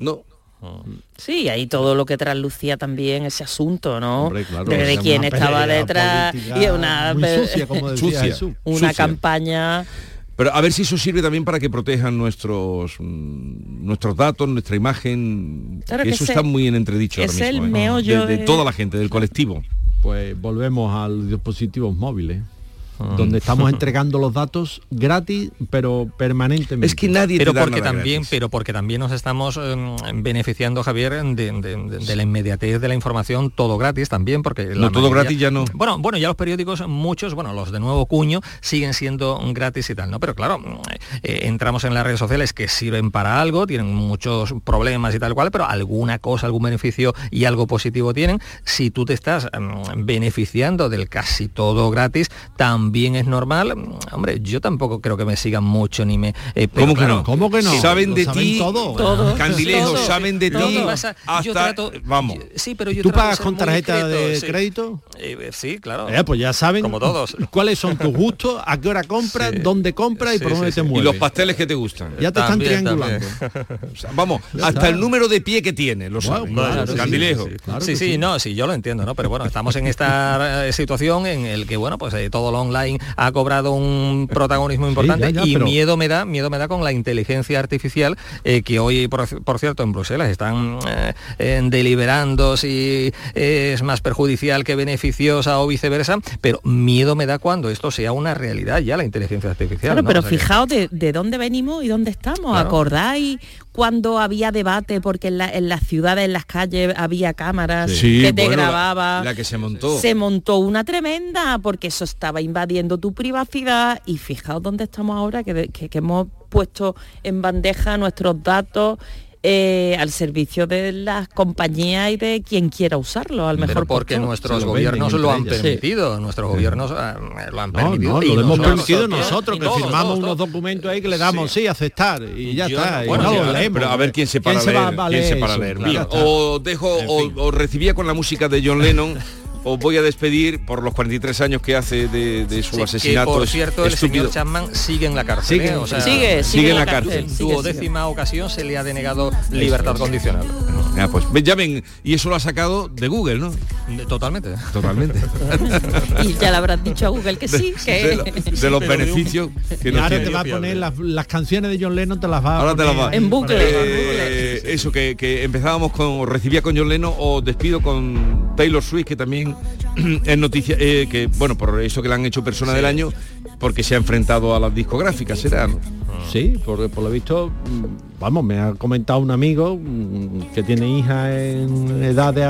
Speaker 1: no
Speaker 6: Sí, ahí todo lo que traslucía también ese asunto, ¿no?
Speaker 3: Hombre, claro,
Speaker 6: de, quién estaba detrás y una
Speaker 3: muy sucia, como decía
Speaker 1: Sucia.
Speaker 3: Jesús.
Speaker 6: una
Speaker 1: sucia.
Speaker 6: campaña
Speaker 1: Pero a ver si eso sirve también para que protejan nuestros mm, nuestros datos, nuestra imagen.
Speaker 6: Claro
Speaker 1: que eso
Speaker 6: ese-
Speaker 1: está muy en entredicho ahora
Speaker 6: es el
Speaker 1: mismo, ¿eh?
Speaker 6: meollo
Speaker 1: de, de
Speaker 6: de-
Speaker 1: toda la gente, del colectivo.
Speaker 3: Pues volvemos a los dispositivos móviles. Donde estamos entregando los datos gratis pero permanentemente
Speaker 1: Es que nadie
Speaker 7: pero
Speaker 1: te da
Speaker 7: porque
Speaker 1: nada
Speaker 7: también
Speaker 1: gratis.
Speaker 7: pero porque también nos estamos eh, beneficiando Javier de, de- de- de la inmediatez de la información todo gratis también porque la
Speaker 1: No, todo
Speaker 7: mayoría-
Speaker 1: gratis ya no.
Speaker 7: bueno bueno ya los periódicos muchos bueno los de nuevo cuño siguen siendo gratis y tal no pero claro eh, entramos en las redes sociales que sirven para algo tienen muchos problemas y tal cual pero alguna cosa algún beneficio y algo positivo tienen si tú te estás mm, beneficiando del casi todo gratis también es normal hombre yo tampoco creo que me sigan mucho ni me eh,
Speaker 1: ¿Cómo que
Speaker 7: claro,
Speaker 1: no?
Speaker 3: ¿Cómo que no?
Speaker 1: Saben de ti,
Speaker 3: todo.
Speaker 6: Todo.
Speaker 1: Candilejo,
Speaker 6: Todo.
Speaker 1: saben de ti.
Speaker 7: Que
Speaker 1: hasta,
Speaker 7: trato-
Speaker 1: vamos.
Speaker 7: sí pero yo
Speaker 3: ¿Tú pagas con tarjeta
Speaker 7: discreto,
Speaker 3: de
Speaker 7: sí.
Speaker 3: crédito?
Speaker 7: Eh, sí claro
Speaker 3: Eh, pues ya saben
Speaker 7: Como todos.
Speaker 3: cuáles son tus gustos, a qué hora compras,
Speaker 7: Sí.
Speaker 3: dónde compras y por dónde te
Speaker 7: Y
Speaker 1: Y
Speaker 3: mueves.
Speaker 1: los pasteles que te gustan.
Speaker 3: ya te están
Speaker 7: También,
Speaker 3: triangulando.
Speaker 1: O sea, vamos,
Speaker 3: Ya
Speaker 1: hasta el número de pie que tiene, lo saben.
Speaker 3: claro, sí,
Speaker 1: Candilejo.
Speaker 7: Sí, sí,
Speaker 3: Claro
Speaker 7: sí,
Speaker 3: que
Speaker 7: sí,
Speaker 3: sí.
Speaker 7: no, sí, yo lo entiendo, ¿no? Pero bueno, estamos en esta eh, situación en el que, bueno, pues eh, todo lo online ha cobrado un protagonismo importante
Speaker 3: ya, ya,
Speaker 7: y
Speaker 3: pero-
Speaker 7: miedo me da, miedo me da con la inteligencia artificial eh, que hoy, por, por cierto, en Bruselas están eh, deliberando si es más perjudicial que beneficiosa o viceversa, pero miedo me da cuando esto sea una realidad ya la inteligencia artificial.
Speaker 6: Claro,
Speaker 7: ¿no?
Speaker 6: pero
Speaker 7: O sea que-
Speaker 6: fijaos de, de dónde venimos y dónde estamos.
Speaker 7: Claro.
Speaker 6: ¿Acordáis cuando había debate porque en, la- en las ciudades, en las calles había cámaras
Speaker 1: Sí,
Speaker 6: que te
Speaker 1: bueno,
Speaker 6: grababa?
Speaker 1: La, que se montó.
Speaker 6: Se montó una tremenda porque eso estaba invadiendo tu privacidad y fijaos dónde estamos ahora, que- que hemos puesto en bandeja nuestros datos eh, al servicio de las compañías y de quien quiera usarlo, al
Speaker 7: Pero
Speaker 6: mejor
Speaker 7: porque
Speaker 6: postor.
Speaker 7: nuestros gobiernos lo han permitido, nuestros gobiernos eh, lo han permitido.
Speaker 3: no,
Speaker 7: y
Speaker 3: lo hemos
Speaker 7: nosotros-
Speaker 3: permitido nosotros, que
Speaker 7: todos,
Speaker 3: firmamos
Speaker 7: todos,
Speaker 3: unos
Speaker 7: todos.
Speaker 3: documentos ahí que le damos sí, aceptar y ya
Speaker 7: Yo
Speaker 3: está. y
Speaker 7: bueno,
Speaker 3: no
Speaker 7: sí,
Speaker 3: leemos.
Speaker 1: Pero a ver quién se para
Speaker 3: ¿Quién se
Speaker 1: leer.
Speaker 3: va a
Speaker 1: quién se para
Speaker 3: eso?
Speaker 1: leer.
Speaker 3: Claro,
Speaker 1: o dejo,
Speaker 3: En
Speaker 1: o,
Speaker 3: fin.
Speaker 1: o recibía con la música de John Lennon. Os voy a despedir por los 43 años que hace de, de su
Speaker 7: Sí,
Speaker 1: asesinato.
Speaker 7: que por cierto, el
Speaker 1: estúpido.
Speaker 7: señor Chapman sigue en la cárcel.
Speaker 3: Sigue,
Speaker 7: ¿eh? O sea,
Speaker 6: sigue,
Speaker 1: sigue en la cárcel.
Speaker 7: En duodécima ocasión se le ha denegado libertad condicional.
Speaker 1: Ah, pues ya ven, y eso lo ha sacado de Google, ¿no?
Speaker 7: Totalmente.
Speaker 1: Totalmente.
Speaker 6: Y ya le habrás dicho a Google que sí, que...
Speaker 1: de, lo- de los beneficios que
Speaker 3: Y
Speaker 1: nos
Speaker 3: ahora
Speaker 1: tiene.
Speaker 3: te va a poner las, las canciones de John Lennon, te las va a
Speaker 1: Ahora te las va.
Speaker 3: ahí
Speaker 6: En bucle.
Speaker 1: Eh, eso que, que empezábamos con o recibía con John Lennon o despido con Taylor Swift que también es noticia eh, que bueno por eso que le han hecho persona del año porque se ha enfrentado a las discográficas será ¿no?
Speaker 3: Sí, por, por lo visto, mm, vamos, me ha comentado un amigo mm, que tiene hija en edad de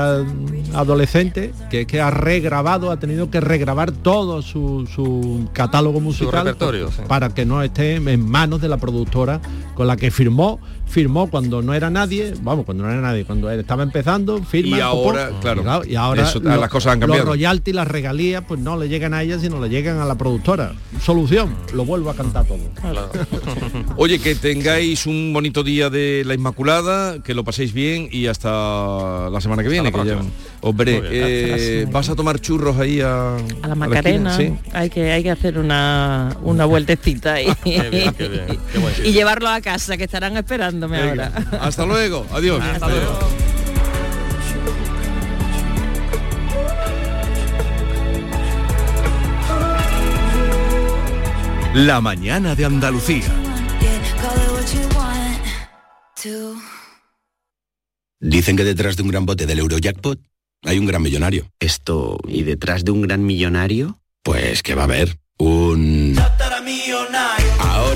Speaker 3: adolescente, que es que ha regrabado, ha tenido que regrabar todo su, su catálogo musical
Speaker 7: repertorio,
Speaker 3: pa-
Speaker 7: sí.
Speaker 3: para que no esté en manos de la productora con la que firmó, firmó cuando no era nadie, vamos, cuando no era nadie, cuando él estaba empezando, firma
Speaker 1: Y
Speaker 3: popó,
Speaker 1: ahora, claro,
Speaker 3: y ahora
Speaker 1: eso, las cosas han
Speaker 3: Los
Speaker 1: cambiado.
Speaker 3: royalties, las regalías, pues no le llegan a ella, sino le llegan a la productora. Solución, lo vuelvo a cantar todo.
Speaker 1: oye que tengáis un bonito día de la Inmaculada, que lo paséis bien y hasta la semana que viene, que ya
Speaker 7: próxima.
Speaker 1: os veré.
Speaker 7: Muy bien.
Speaker 1: Eh, ¿Vas a tomar churros ahí a,
Speaker 6: A la
Speaker 1: esquina?
Speaker 6: Macarena
Speaker 1: Sí.
Speaker 6: hay que hay que hacer una, una vueltecita y,
Speaker 1: Qué bien, qué bien. Qué buen sitio.
Speaker 6: y llevarlo a casa que estarán esperándome
Speaker 1: Venga.
Speaker 6: ahora.
Speaker 1: Hasta luego, adiós.
Speaker 6: Hasta luego.
Speaker 14: La mañana de Andalucía.
Speaker 15: Dicen que detrás de un gran bote del Eurojackpot hay un gran millonario. Esto, ¿y detrás de un gran millonario? Pues que va a haber un...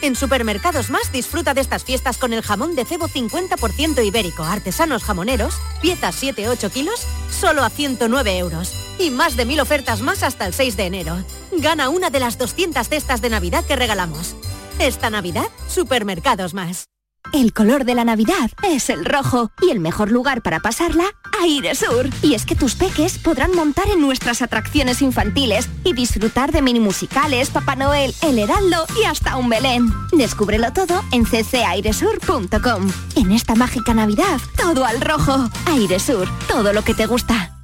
Speaker 16: En Supermercados Más disfruta de estas fiestas con el jamón de cebo 50% ibérico, artesanos jamoneros, piezas 7-8 kilos, solo a 109 euros. Y más de mil ofertas más hasta el 6 de enero. Gana una de las 200 cestas de Navidad que regalamos. Esta Navidad, Supermercados Más.
Speaker 12: El color de la Navidad es el rojo y el mejor lugar para pasarla, Aire Sur. Y es que tus peques podrán montar en nuestras atracciones infantiles y disfrutar de mini musicales, Papá Noel, El Heraldo y hasta un Belén. Descúbrelo todo en ccairesur.com. En esta mágica Navidad, todo al rojo. Aire Sur, todo lo que te gusta.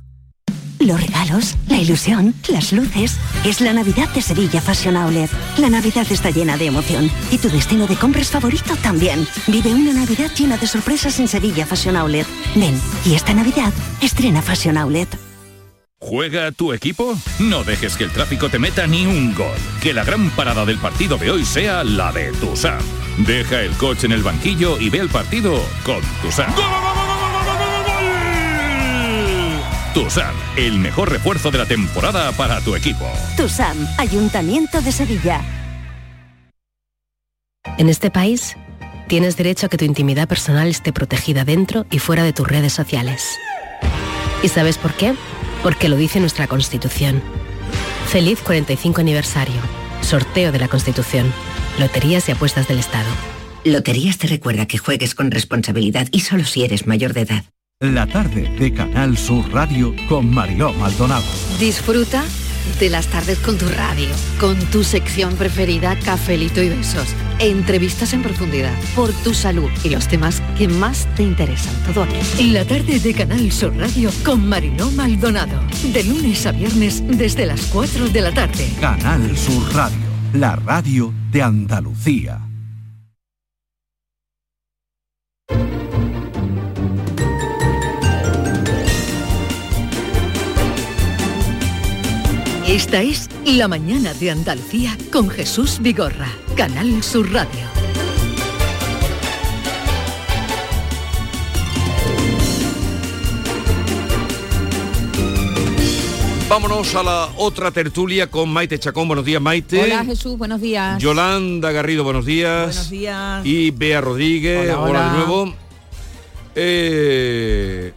Speaker 12: Los regalos, la ilusión, las luces. Es la Navidad de Sevilla Fashion Outlet. La Navidad está llena de emoción y tu destino de compras favorito también. Vive una Navidad llena de sorpresas en Sevilla Fashion Outlet. Ven, y esta Navidad estrena Fashion Outlet.
Speaker 11: ¿Juega tu equipo? No dejes que el tráfico te meta ni un gol. Que la gran parada del partido de hoy sea la de Tusam. Deja el coche en el banquillo y ve el partido con Tusam. Tusam, el mejor refuerzo de la temporada para tu equipo.
Speaker 12: TUSAM, Ayuntamiento de Sevilla.
Speaker 17: En este país tienes derecho a que tu intimidad personal esté protegida dentro y fuera de tus redes sociales. ¿Y sabes por qué? Porque lo dice nuestra Constitución. Feliz 45 aniversario. Sorteo de la Constitución. Loterías y apuestas del Estado.
Speaker 18: Loterías te recuerda que juegues con responsabilidad y solo si eres mayor de edad.
Speaker 14: La tarde de Canal Sur Radio con Mariló Maldonado.
Speaker 13: Disfruta de las tardes con tu radio, con tu sección preferida Cafelito y Besos, entrevistas en profundidad, por tu salud y los temas que más te interesan. Todo aquí. La tarde de Canal Sur Radio con Mariló Maldonado, de lunes a viernes desde las 4 de la tarde.
Speaker 14: Canal Sur Radio, la radio de Andalucía.
Speaker 13: Esta es La mañana de Andalucía con Jesús Vigorra, Canal Sur Radio.
Speaker 1: Vámonos a la otra tertulia con Maite Chacón. Buenos días, Maite.
Speaker 19: Hola Jesús, buenos días.
Speaker 1: Yolanda Garrido, buenos días.
Speaker 19: Buenos días.
Speaker 1: Y Bea Rodríguez,
Speaker 19: Hola,
Speaker 1: hola,
Speaker 19: hola.
Speaker 1: de nuevo. Eh,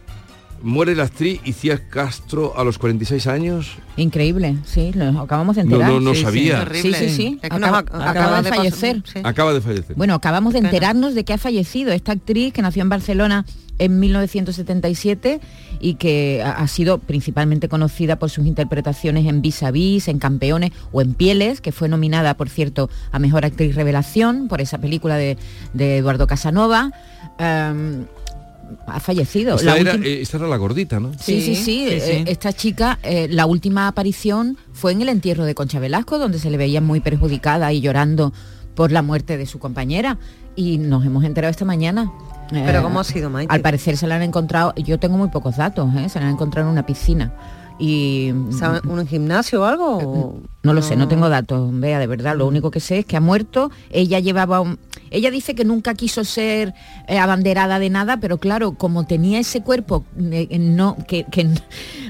Speaker 1: muere la actriz Iciar Castro a los 46 años.
Speaker 19: Increíble, sí, lo acabamos de enterar.
Speaker 1: no, no
Speaker 19: sí.
Speaker 1: sabía.
Speaker 19: Sí, sí, sí.
Speaker 20: Es que nos
Speaker 19: Acaba,
Speaker 20: ac-
Speaker 19: acaba
Speaker 20: acaba
Speaker 19: de fallecer.
Speaker 20: sí.
Speaker 1: Acaba de fallecer.
Speaker 19: Bueno, acabamos de enterarnos de que ha fallecido esta actriz que nació en Barcelona en 1977 y que ha sido principalmente conocida por sus interpretaciones en Vis a Vis, en Campeones o en Pieles, que fue nominada, por cierto, a Mejor Actriz Revelación por esa película de, de Eduardo Casanova. Em, ha fallecido.
Speaker 1: Esta,
Speaker 19: La
Speaker 1: era,
Speaker 19: última-
Speaker 1: eh, esta era la gordita, ¿no?
Speaker 19: Sí, sí, sí. eh, esta chica, eh, la última aparición fue en el entierro de Concha Velasco, donde se le veía muy perjudicada y llorando por la muerte de su compañera. Y nos hemos enterado esta mañana. Eh,
Speaker 21: Pero ¿cómo ha sido, Maite?
Speaker 19: Al parecer se la han encontrado, yo tengo muy pocos datos, ¿eh? se la han encontrado en una piscina. Y
Speaker 21: ¿Sabe- ¿Un gimnasio o algo? o-
Speaker 19: no lo sé, no tengo datos, vea, de verdad. Lo único que sé es que ha muerto. Ella llevaba un... Ella dice que nunca quiso ser eh, abanderada de nada, pero claro, como tenía ese cuerpo, eh, eh, no, que, que-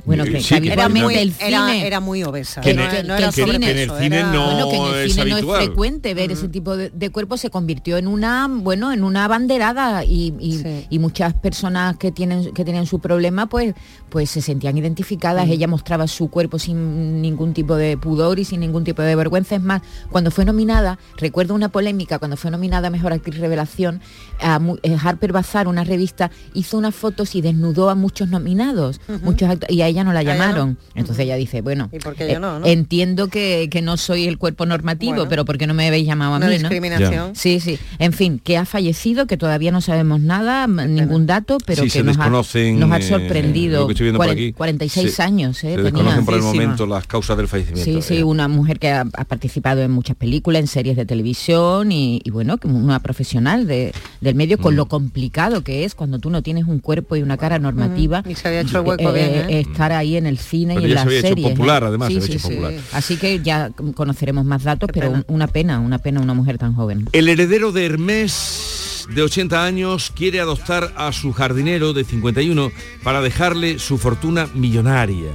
Speaker 19: bueno, que,
Speaker 1: Sí,
Speaker 19: que
Speaker 1: que
Speaker 21: Era muy,
Speaker 19: el
Speaker 21: era,
Speaker 19: cine-
Speaker 21: era muy obesa.
Speaker 1: Que
Speaker 21: no, no
Speaker 1: que-
Speaker 21: era
Speaker 1: que en el- que en el
Speaker 21: sobrepeso,
Speaker 1: cine
Speaker 21: era-
Speaker 1: no
Speaker 19: bueno, que en el
Speaker 1: es
Speaker 19: cine no
Speaker 1: habitual.
Speaker 19: es frecuente ver ese tipo de, de cuerpo, se convirtió en una, bueno, en una abanderada y, y- y muchas personas que tienen que tienen su problema, pues, pues se sentían identificadas.
Speaker 21: Mm.
Speaker 19: Ella mostraba su cuerpo sin ningún tipo de pudor y sin ningún tipo de vergüenza. Es más, cuando fue nominada, recuerdo una polémica cuando fue nominada a Mejor Actriz Revelación, a eh, Harper Bazaar, una revista, hizo unas fotos y desnudó a muchos nominados, muchos act- y a ella no la llamaron. Entonces ella dice, bueno,
Speaker 21: ¿Y por qué yo
Speaker 19: eh,
Speaker 21: no, no?
Speaker 19: entiendo que, que no soy el cuerpo normativo,
Speaker 21: Bueno.
Speaker 19: pero ¿por qué no me habéis llamado a
Speaker 21: Una
Speaker 19: mí? ¿no?
Speaker 21: discriminación.
Speaker 19: Sí, sí. En fin, que ha fallecido, que todavía no sabemos nada, ningún dato, pero
Speaker 1: Sí,
Speaker 19: que
Speaker 1: se
Speaker 19: nos, ha, nos ha
Speaker 1: eh,
Speaker 19: sorprendido.
Speaker 1: lo que estoy viendo por
Speaker 19: Cuaren-
Speaker 1: aquí.
Speaker 19: 46
Speaker 1: Se-
Speaker 19: años, ¿eh?
Speaker 1: Se desconocen por el momento las causas del fallecimiento.
Speaker 19: Sí, sí,
Speaker 1: eh.
Speaker 19: Una mujer que ha, ha participado en muchas películas, en series de televisión y, y bueno, como una profesional de- del medio con lo
Speaker 1: Mm.
Speaker 19: complicado que es cuando tú no tienes un cuerpo y una cara normativa.
Speaker 21: Y se había hecho el hueco bien, ¿eh?
Speaker 19: Estar ahí en el cine
Speaker 1: Pero
Speaker 19: y en las
Speaker 1: había hecho
Speaker 19: series. ¿eh?
Speaker 1: popular, además,
Speaker 19: Sí,
Speaker 1: se había
Speaker 19: sí,
Speaker 1: hecho
Speaker 19: sí.
Speaker 1: popular.
Speaker 19: Así que ya conoceremos más datos, pero un- una pena, una pena una mujer tan joven.
Speaker 1: El heredero de Hermés, de 80 años, quiere adoptar a su jardinero de 51 para dejarle su fortuna millonaria.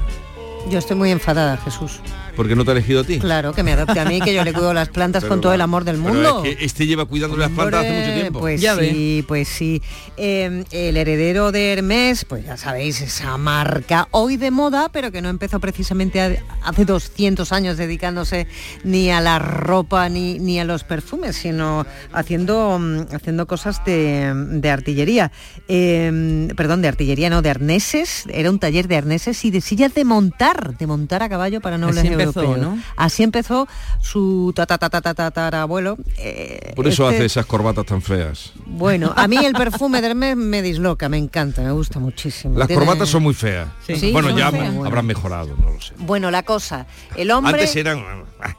Speaker 21: Yo estoy muy enfadada, Jesús.
Speaker 1: Porque no te ha elegido a ti.
Speaker 21: Claro, que me adopte a mí, que yo le cuido las plantas
Speaker 1: Pero
Speaker 21: con todo el amor del
Speaker 1: pero
Speaker 21: mundo.
Speaker 1: es que este lleva cuidando las plantas hace mucho tiempo.
Speaker 21: Pues sí, pues sí. Eh, el heredero de Hermés, pues ya sabéis, esa marca hoy de moda, pero que no empezó precisamente a- hace 200 años dedicándose ni a la ropa ni, ni a los perfumes, sino haciendo, mm, haciendo cosas de, de artillería. Eh, perdón, de artillería, no, de arneses. Era un taller de arneses y de sillas de montar, de montar a caballo para nobles
Speaker 22: empezó. ¿no?
Speaker 21: Así empezó su ta ta ta ta ta ta- tatarabuelo. Eh,
Speaker 1: Por eso
Speaker 21: este-
Speaker 1: hace esas corbatas tan feas.
Speaker 21: Bueno, a mí el perfume de Hermes me disloca, me encanta, me gusta muchísimo.
Speaker 1: Las
Speaker 21: Tiene-
Speaker 1: corbatas son muy feas.
Speaker 21: Sí. Sí,
Speaker 1: bueno, ya
Speaker 21: feas.
Speaker 1: habrán mejorado, no lo sé.
Speaker 21: Bueno, la cosa, el hombre,
Speaker 1: Antes eran ah,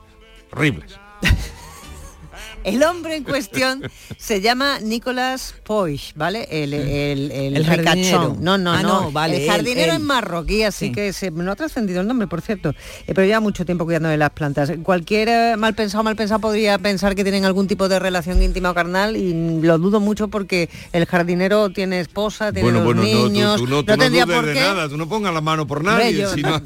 Speaker 1: horribles.
Speaker 21: el hombre en cuestión se llama Nicolas Poich, ¿vale? El, el, el,
Speaker 22: El
Speaker 21: ricachón.
Speaker 22: jardinero.
Speaker 21: No, no,
Speaker 22: Ah,
Speaker 21: no.
Speaker 22: no, vale,
Speaker 21: el jardinero
Speaker 22: él.
Speaker 21: es marroquí, así
Speaker 22: Sí.
Speaker 21: que se, no ha trascendido el nombre, por cierto. Eh, pero lleva mucho tiempo cuidando de las plantas. Cualquier eh, mal pensado, mal pensado podría pensar que tienen algún tipo de relación íntima o carnal y lo dudo mucho porque el jardinero tiene esposa, tiene
Speaker 1: Bueno,
Speaker 21: dos
Speaker 1: bueno, no,
Speaker 21: niños.
Speaker 1: tú, tú no, tú no
Speaker 21: tendría
Speaker 1: dudes
Speaker 21: por
Speaker 1: de
Speaker 21: qué.
Speaker 1: nada, tú no pongas la mano por nadie. no-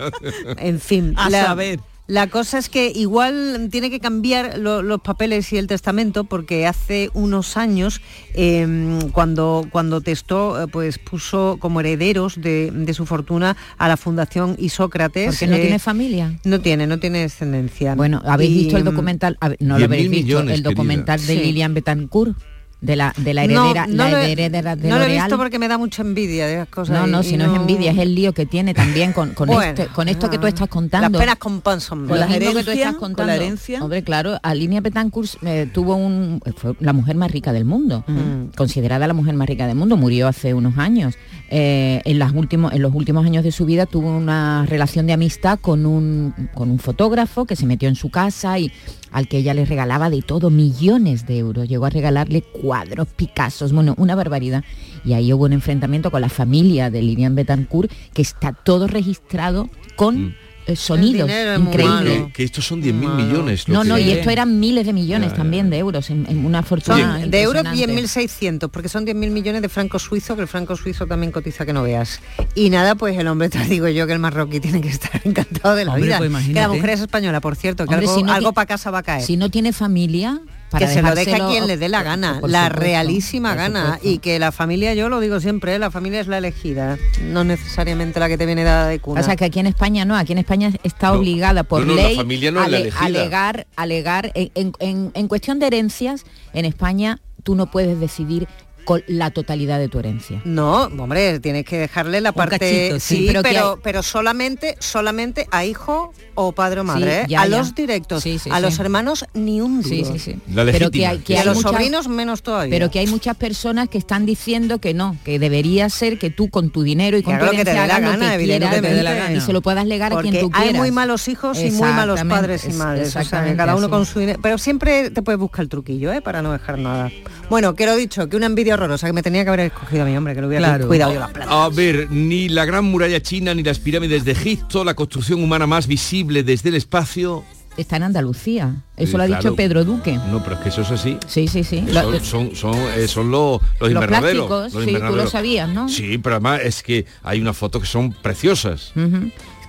Speaker 21: En fin,
Speaker 22: A
Speaker 21: la,
Speaker 22: saber.
Speaker 21: La cosa es que igual tiene que cambiar lo- los papeles y el testamento porque hace unos años eh, cuando cuando testó eh, pues puso como herederos de, de su fortuna a la Fundación Isócrates.
Speaker 19: Porque no
Speaker 21: eh,
Speaker 19: tiene familia.
Speaker 21: No tiene, no tiene descendencia.
Speaker 19: Bueno, ¿habéis
Speaker 21: Y,
Speaker 19: visto el
Speaker 21: mm,
Speaker 19: documental? No lo
Speaker 1: 10.000
Speaker 19: habéis visto,
Speaker 1: millones,
Speaker 19: el documental
Speaker 21: querida.
Speaker 19: de
Speaker 21: Sí.
Speaker 19: Lilian Betancourt, de la, de la
Speaker 21: no,
Speaker 19: heredera,
Speaker 21: no
Speaker 19: la
Speaker 21: lo he-
Speaker 19: heredera de
Speaker 21: no lo he visto porque me da mucha envidia de las cosas.
Speaker 19: No, no,
Speaker 21: y-
Speaker 19: si no, es envidia, es el lío que tiene también con, con,
Speaker 21: Bueno,
Speaker 19: este- con esto que tú estás contando.
Speaker 21: Las penas con pan son
Speaker 19: Con las mismo que tú
Speaker 22: herencia,
Speaker 19: estás
Speaker 22: con
Speaker 19: contando.
Speaker 22: la herencia.
Speaker 19: Hombre, claro, Alinea Betancourt eh, tuvo un fue la mujer más rica del mundo,
Speaker 21: Mm.
Speaker 19: considerada la mujer más rica del mundo, murió hace unos años. Eh, en, las últimos, en los últimos años de su vida tuvo una relación de amistad con un, con un fotógrafo que se metió en su casa y al que ella le regalaba de todo millones de euros. Llegó a regalarle cuadros, Picassos, bueno, una barbaridad. Y ahí hubo un enfrentamiento con la familia de Lilian Betancourt, que está todo registrado con eh, sonidos increíbles.
Speaker 1: que, que estos son 10.000 millones. lo
Speaker 19: No, no, y esto eran miles de millones
Speaker 1: Ya,
Speaker 19: también de euros en, en una
Speaker 21: Son
Speaker 19: fortuna.
Speaker 21: de euros
Speaker 19: impresionante.
Speaker 21: 10.600, porque son 10.000 millones de francos suizos, que el franco suizo también cotiza que no veas. Y nada, pues el hombre, te digo yo que el marroquí tiene que estar encantado de la
Speaker 19: Hombre,
Speaker 21: vida.
Speaker 19: pues
Speaker 21: que la mujer es española, por cierto, que
Speaker 19: Hombre,
Speaker 21: algo,
Speaker 19: si no
Speaker 21: algo para casa va a caer.
Speaker 19: Si no tiene familia, para
Speaker 21: que se lo deje a quien le dé la gana,
Speaker 19: por
Speaker 21: la
Speaker 19: supuesto,
Speaker 21: realísima gana.
Speaker 19: supuesto.
Speaker 21: Y que la familia, yo lo digo siempre, ¿eh? la familia es la elegida, no necesariamente la que te viene dada de cuna.
Speaker 19: O sea que aquí en España no, aquí en España está
Speaker 1: No,
Speaker 19: obligada por
Speaker 1: no,
Speaker 19: ley
Speaker 1: familia no es la
Speaker 19: ale-
Speaker 1: elegida.
Speaker 19: alegar, alegar en- en- en cuestión de herencias, en España tú no puedes decidir con la totalidad de tu herencia.
Speaker 21: No, hombre, tienes que dejarle la parte
Speaker 19: cachito, sí.
Speaker 21: sí,
Speaker 19: Pero
Speaker 21: pero
Speaker 19: que
Speaker 21: pero, solamente solamente a hijo o padre o madre,
Speaker 19: Sí,
Speaker 21: ¿eh?
Speaker 19: ya,
Speaker 21: a
Speaker 19: ya.
Speaker 21: los directos,
Speaker 19: Sí, sí,
Speaker 21: a
Speaker 19: sí.
Speaker 21: los hermanos ni un duro.
Speaker 19: Sí, sí, sí.
Speaker 1: La
Speaker 19: Pero que hay, que
Speaker 21: Y a
Speaker 19: hay
Speaker 21: los
Speaker 19: muchas-
Speaker 21: sobrinos menos todavía.
Speaker 19: Pero que hay muchas personas que están diciendo que no, que debería ser que tú con tu dinero y con
Speaker 21: Claro,
Speaker 19: tu
Speaker 21: que te
Speaker 19: herencia
Speaker 21: dé la
Speaker 19: hagas lo
Speaker 21: gana,
Speaker 19: que quieras
Speaker 21: evidentemente.
Speaker 19: y se lo puedas legar a quien tú quieras.
Speaker 21: hay muy malos hijos y muy malos padres y
Speaker 19: es-
Speaker 21: madres. O sea, que
Speaker 19: exactamente
Speaker 21: cada uno
Speaker 19: así.
Speaker 21: con su dinero. Pero siempre te puedes buscar el truquillo, ¿eh? Para no dejar nada. Bueno, que lo he dicho, que una envidia horrorosa, que me tenía que haber escogido a mi hombre, que lo hubiera
Speaker 1: Claro.
Speaker 21: cuidado yo las plantas.
Speaker 1: A ver, ni la gran muralla china ni las pirámides de Egipto, la construcción humana más visible desde el espacio.
Speaker 19: Está en Andalucía. Eso
Speaker 1: Sí,
Speaker 19: lo ha
Speaker 1: claro.
Speaker 19: dicho Pedro Duque.
Speaker 1: No, pero es que eso es así.
Speaker 19: Sí, sí, sí.
Speaker 1: Son,
Speaker 19: Lo-
Speaker 1: son, son, eh, son los, los
Speaker 19: Los
Speaker 1: invernaderos.
Speaker 19: plásticos,
Speaker 1: los
Speaker 19: sí, tú lo sabías, ¿no?
Speaker 1: Sí, pero además es que hay unas fotos que son preciosas.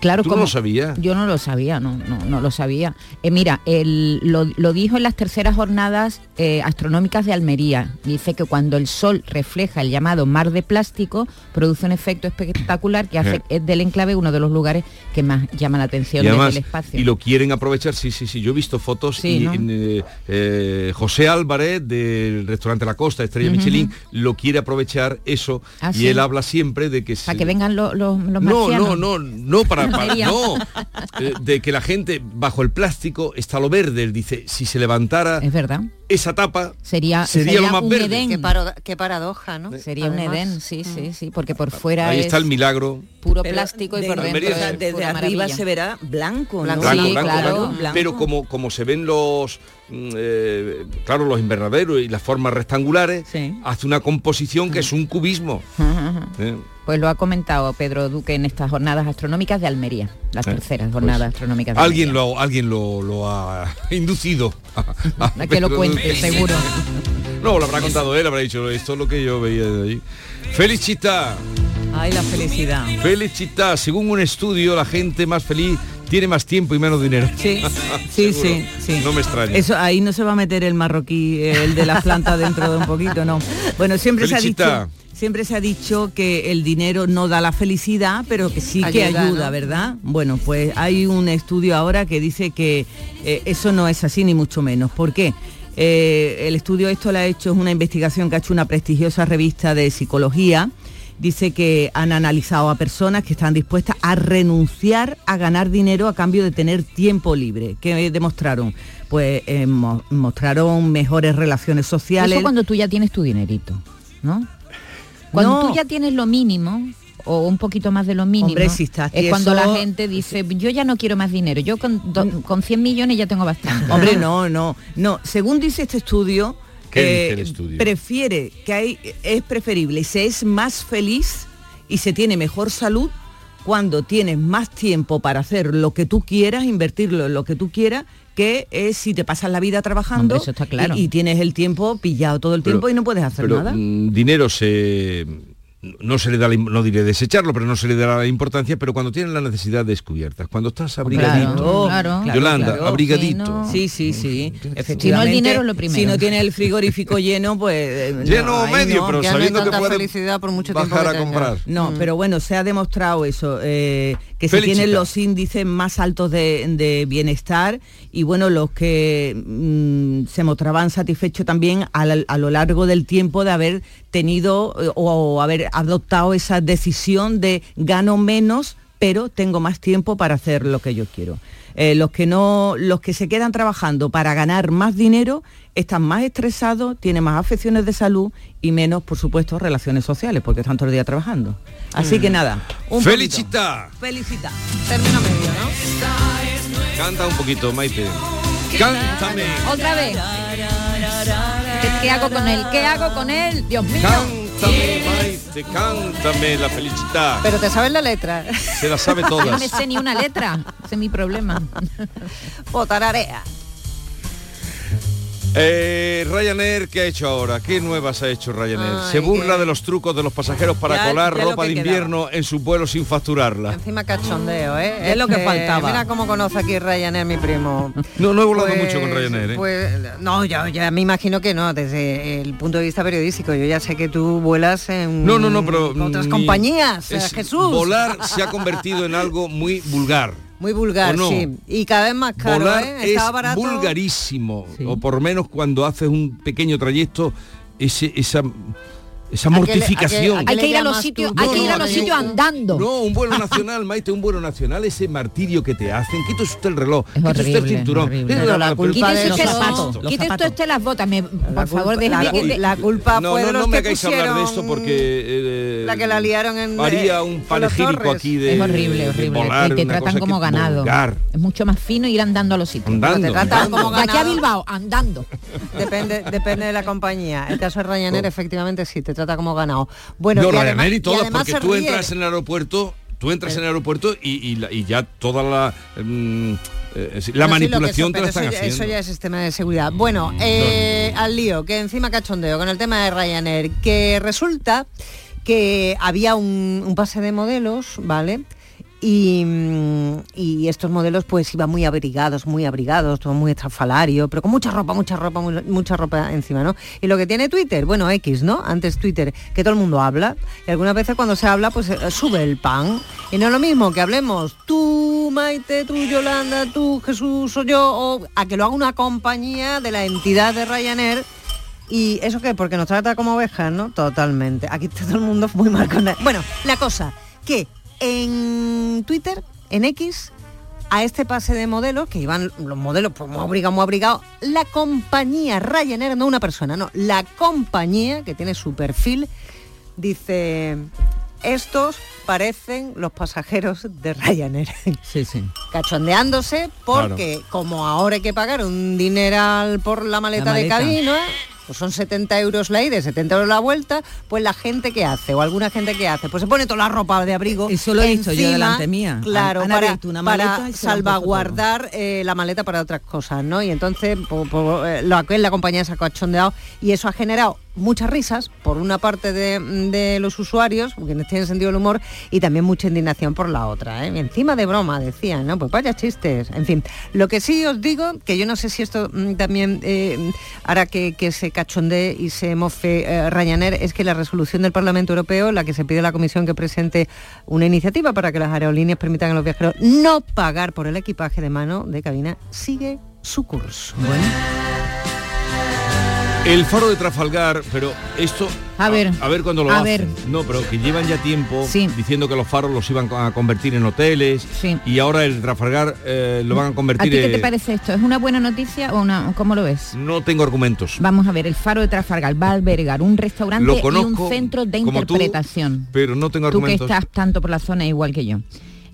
Speaker 19: Claro,
Speaker 1: ¿Tú no lo sabías?
Speaker 19: Yo no lo sabía, no, no, no lo sabía. Eh, mira, el- lo, lo dijo en las terceras jornadas eh, astronómicas de Almería. Dice que cuando el Sol refleja el llamado mar de plástico, produce un efecto espectacular que hace
Speaker 1: Eh.
Speaker 19: es del enclave uno de los lugares que más llama la atención
Speaker 1: Y además,
Speaker 19: desde el espacio.
Speaker 1: y lo quieren aprovechar, sí, sí, sí, yo he visto fotos
Speaker 19: Sí,
Speaker 1: y
Speaker 19: ¿no?
Speaker 1: en, eh, José Álvarez del restaurante La Costa, Estrella
Speaker 19: Ujú.
Speaker 1: Michelin, lo quiere aprovechar eso
Speaker 19: Ah,
Speaker 1: y
Speaker 19: sí.
Speaker 1: él habla siempre de que
Speaker 19: Para
Speaker 1: se-
Speaker 19: que vengan los,
Speaker 1: no,
Speaker 19: marcianos.
Speaker 1: no, no, no para, para-
Speaker 19: Almería.
Speaker 1: no, eh, de que la gente bajo el plástico está lo verde. Él dice, si se levantara
Speaker 19: Es verdad.
Speaker 1: esa tapa,
Speaker 19: Sería,
Speaker 1: sería,
Speaker 19: sería
Speaker 1: lo más
Speaker 19: un
Speaker 1: verde.
Speaker 19: Edén.
Speaker 21: Qué, paro- qué paradoja, ¿no?
Speaker 19: Sería un. Edén, sí, sí, sí, porque por fuera
Speaker 1: Ahí
Speaker 19: es
Speaker 1: está el milagro.
Speaker 19: puro
Speaker 22: Pero
Speaker 19: plástico y
Speaker 22: de-
Speaker 19: por dentro
Speaker 1: Almería,
Speaker 22: o sea,
Speaker 19: es
Speaker 22: desde
Speaker 19: pura
Speaker 22: arriba
Speaker 19: maravilla.
Speaker 22: se verá blanco, ¿no?
Speaker 1: Blanco,
Speaker 19: Sí,
Speaker 1: blanco,
Speaker 19: claro.
Speaker 1: blanco.
Speaker 22: Blanco.
Speaker 1: Pero como, como se ven los, mm, eh, claro, los invernaderos y las formas rectangulares, hace una composición que es un cubismo. ¿eh?
Speaker 19: Pues lo ha comentado Pedro Duque en estas jornadas astronómicas de Almería, las
Speaker 1: Eh,
Speaker 19: terceras jornadas astronómicas de
Speaker 1: Alguien lo, alguien lo, lo ha inducido. A,
Speaker 19: A que lo cuente,
Speaker 1: Duque.
Speaker 19: seguro.
Speaker 1: No, lo habrá contado él, habrá dicho, esto es lo que yo veía de allí. Felicita,
Speaker 22: Ay, la felicidad.
Speaker 1: felicita. Según un estudio, la gente más feliz tiene más tiempo y menos dinero.
Speaker 22: Sí, sí, sí, sí.
Speaker 1: No me extraña.
Speaker 22: Eso ahí no se va a meter el marroquí, el de las plantas dentro de un poquito, no. Bueno, siempre se ha
Speaker 1: Felicita.
Speaker 22: dicho, siempre se ha dicho que el dinero no da la felicidad, pero que sí que
Speaker 21: Ayuda,
Speaker 22: ayuda,
Speaker 21: ¿no?
Speaker 22: ¿verdad? Bueno, pues hay un estudio ahora que dice que eh, eso no es así ni mucho menos. ¿Por qué? Eh, el estudio esto lo ha hecho es una investigación que ha hecho una prestigiosa revista de psicología. Dice que han analizado a personas que están dispuestas a renunciar a ganar dinero a cambio de tener tiempo libre. ¿Qué demostraron? Pues eh, mo- mostraron mejores relaciones sociales.
Speaker 19: Eso cuando tú ya tienes tu dinerito, ¿no? Cuando
Speaker 22: No.
Speaker 19: tú ya tienes lo mínimo o un poquito más de lo mínimo,
Speaker 22: Hombre, si estás
Speaker 19: es cuando la gente dice, yo ya no quiero más dinero, yo con, do- con 100 millones ya tengo bastante.
Speaker 22: Hombre, no, no, no. Según dice este estudio, eh,
Speaker 1: ¿Qué dice el estudio?
Speaker 22: prefiere que hay, es preferible se es más feliz y se tiene mejor salud cuando tienes más tiempo para hacer lo que tú quieras, invertirlo en lo que tú quieras, que es si te pasas la vida trabajando
Speaker 19: Hombre, eso está claro.
Speaker 22: y, y tienes el tiempo pillado todo el
Speaker 1: Pero-
Speaker 22: tiempo y no puedes hacer
Speaker 1: pero,
Speaker 22: nada.
Speaker 1: mm, dinero se no se le da la no diré desecharlo pero no se le da la importancia pero cuando tienes la necesidad descubiertas cuando estás abrigadito
Speaker 22: Claro, claro, claro,
Speaker 1: Yolanda
Speaker 22: claro.
Speaker 1: abrigadito
Speaker 22: Sí, sí, sí.
Speaker 19: Si no, el
Speaker 22: Efectivamente,
Speaker 19: dinero es lo primero.
Speaker 22: Si no tiene el frigorífico lleno, pues... eh,
Speaker 1: Lleno o medio, pero
Speaker 21: no
Speaker 1: sabiendo que puede
Speaker 21: felicidad por mucho tiempo
Speaker 1: bajar a comprar
Speaker 22: No,
Speaker 21: Mm.
Speaker 22: pero bueno, se ha demostrado eso, eh, que se tienen los índices más altos de, de bienestar y bueno, los que mm, se mostraban satisfechos también a, la- a lo largo del tiempo de haber tenido eh, o, haber adoptado esa decisión de gano menos, pero tengo más tiempo para hacer lo que yo quiero. Eh, los que no, los que se quedan trabajando para ganar más dinero están más estresados, tienen más afecciones de salud y menos, por supuesto, relaciones sociales, porque están todo el día trabajando. Así que nada, un
Speaker 1: Felicita
Speaker 22: poquito. Felicita.
Speaker 21: Término medio, ¿no?
Speaker 1: canta un poquito Maite cántame
Speaker 19: Otra vez. ¿Qué, qué hago con él? ¿Qué hago con él? Dios mío.
Speaker 1: Cántame Maite cántame la felicita
Speaker 21: Pero te sabes la letra.
Speaker 1: se la sabe
Speaker 19: Yo no
Speaker 1: todas
Speaker 19: me sé ni una letra. Ese es mi problema.
Speaker 21: O tararea.
Speaker 1: Eh, Ryanair, ¿qué ha hecho ahora? ¿Qué nuevas ha hecho Ryanair?
Speaker 21: Ay,
Speaker 1: Se burla
Speaker 21: qué-
Speaker 1: de los trucos de los pasajeros para
Speaker 21: Ya-
Speaker 1: colar
Speaker 21: ya
Speaker 1: ropa
Speaker 21: que
Speaker 1: de
Speaker 21: quedaba.
Speaker 1: invierno en sus vuelos sin facturarla.
Speaker 21: Encima cachondeo, ¿eh?
Speaker 22: Es lo que faltaba.
Speaker 21: Mira cómo conoce aquí Ryanair, mi primo.
Speaker 1: No, no he volado
Speaker 21: Pues-
Speaker 1: mucho con Ryanair, ¿eh?
Speaker 21: Pues no, ya, ya me imagino que no, desde el punto de vista periodístico. Yo ya sé que tú vuelas en
Speaker 1: No, no, no, pero
Speaker 21: otras compañías, eh,
Speaker 1: es-
Speaker 21: Jesús.
Speaker 1: Volar se ha convertido en algo muy vulgar.
Speaker 21: Muy vulgar, sí. Y cada vez más caro,
Speaker 1: Volar
Speaker 21: ¿eh?
Speaker 1: es
Speaker 21: Estaba barato.
Speaker 1: vulgarísimo, o por menos cuando haces un pequeño trayecto, ese, esa esa
Speaker 21: ¿A qué le-
Speaker 1: mortificación.
Speaker 19: Hay que ir a los sitios,
Speaker 21: tú?
Speaker 19: hay que
Speaker 21: No,
Speaker 19: ir a
Speaker 21: no,
Speaker 19: los
Speaker 21: no,
Speaker 19: sitios
Speaker 21: no.
Speaker 19: andando.
Speaker 1: No, un vuelo nacional, Maite, un vuelo nacional, ese martirio que te hacen. Quita usted el reloj,
Speaker 19: Es
Speaker 1: quita usted el cinturón. Eh,
Speaker 19: Quítese usted
Speaker 21: los
Speaker 19: las-
Speaker 21: zapatos,
Speaker 19: quítese usted usted las botas, me- por favor, déjeme
Speaker 21: la,
Speaker 19: que... de-
Speaker 21: la culpa
Speaker 1: No,
Speaker 21: fue de
Speaker 1: no,
Speaker 21: los
Speaker 1: no me
Speaker 21: que
Speaker 1: hagáis hablar de esto porque... eh,
Speaker 21: la que la liaron en
Speaker 1: Haría
Speaker 21: eh,
Speaker 1: un panegírico
Speaker 21: Torres.
Speaker 1: aquí de
Speaker 19: es horrible, horrible.
Speaker 1: volar,
Speaker 19: y te tratan como ganado. Es mucho más fino ir andando a los sitios.
Speaker 21: Te tratan como
Speaker 19: De aquí a
Speaker 21: ganado.
Speaker 19: Bilbao, andando.
Speaker 21: Depende, depende de la compañía. El caso de Ryanair, efectivamente, sí, te trata como ganado. Bueno,
Speaker 1: no,
Speaker 21: y
Speaker 1: Ryanair
Speaker 21: además-
Speaker 1: y todas,
Speaker 21: además
Speaker 1: porque tú
Speaker 21: ríe.
Speaker 1: entras en el aeropuerto, tú entras en el aeropuerto y, ya toda la mm, eh, la
Speaker 21: No, sí,
Speaker 1: manipulación
Speaker 21: son,
Speaker 1: te la están
Speaker 21: eso,
Speaker 1: haciendo.
Speaker 21: eso ya es sistema de seguridad. Bueno, eh, al lío, que encima cachondeo con el tema de Ryanair, que resulta que había un, un pase de modelos, ¿vale? Y, mm, y estos modelos pues iban muy abrigados, muy abrigados, todo muy estrafalario, pero con mucha ropa, mucha ropa, mu- mucha ropa encima, ¿no? Y lo que tiene Twitter, bueno, X, ¿no? Antes Twitter, que todo el mundo habla, y algunas veces cuando se habla pues eh, sube el pan. Y no es lo mismo que hablemos tú, Maite, tú, Yolanda, tú, Jesús o yo, o a que lo haga una compañía de la entidad de Ryanair ¿Y eso qué? Porque nos trata como ovejas, ¿no? Totalmente. Aquí está todo el mundo muy mal con la- Bueno, la cosa, que en Twitter, en X, a este pase de modelos, que iban los modelos pues, muy abrigados, muy abrigados, la compañía Ryanair, no una persona, no, la compañía que tiene su perfil, dice, estos parecen los pasajeros de Ryanair.
Speaker 22: Sí, sí.
Speaker 21: Cachondeándose porque como ahora hay que pagar un dineral por la maleta,
Speaker 22: La
Speaker 21: de
Speaker 22: maleta.
Speaker 21: cabina, pues son 70 euros la ida y 70 euros la vuelta, pues la gente que hace, o alguna gente que hace, pues se pone toda la ropa de abrigo.
Speaker 22: Eso lo he visto yo delante mía.
Speaker 21: Claro, para,
Speaker 22: una
Speaker 21: para salvaguardar eh, la maleta para otras cosas, ¿no? Y entonces eh, lo que la compañía se ha cachondeado y eso ha generado muchas risas por una parte de, los usuarios, quienes tienen sentido del humor, y también mucha indignación por la otra. ¿eh? Encima de broma, decían, ¿no? Pues vaya chistes. En fin, lo que sí os digo, que yo no sé si esto mm, también eh, hará que, se cachondee y se mofe eh, Ryanair, es que la resolución del Parlamento Europeo, la que se pide a la Comisión que presente una iniciativa para que las aerolíneas permitan a los viajeros no pagar por el equipaje de mano de cabina, sigue su curso.
Speaker 1: El faro de Trafalgar, pero esto...
Speaker 19: A ver,
Speaker 1: A ver cuándo lo
Speaker 19: a
Speaker 1: hacen.
Speaker 19: ver.
Speaker 1: No, pero que llevan ya tiempo
Speaker 19: Sí.
Speaker 1: diciendo que los faros los iban a convertir en hoteles y ahora el Trafalgar eh, lo van a
Speaker 19: ¿A
Speaker 1: convertir
Speaker 19: ti qué te
Speaker 1: en...
Speaker 19: parece esto? ¿Es una buena noticia o una, cómo lo ves?
Speaker 1: No tengo argumentos.
Speaker 19: Vamos a ver, el Faro de Trafalgar va a albergar un restaurante
Speaker 1: Lo
Speaker 19: y
Speaker 1: conozco
Speaker 19: un centro de
Speaker 1: tú,
Speaker 19: interpretación.
Speaker 1: Pero no tengo
Speaker 19: Tú que
Speaker 1: argumentos.
Speaker 19: estás tanto por la zona igual que yo.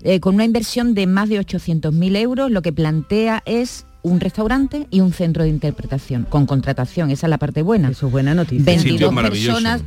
Speaker 19: Eh, con una inversión de más de 800.000 euros, lo que plantea es un restaurante y un centro de interpretación, con contratación, esa es la parte buena.
Speaker 22: Eso es buena noticia.
Speaker 19: 22 personas.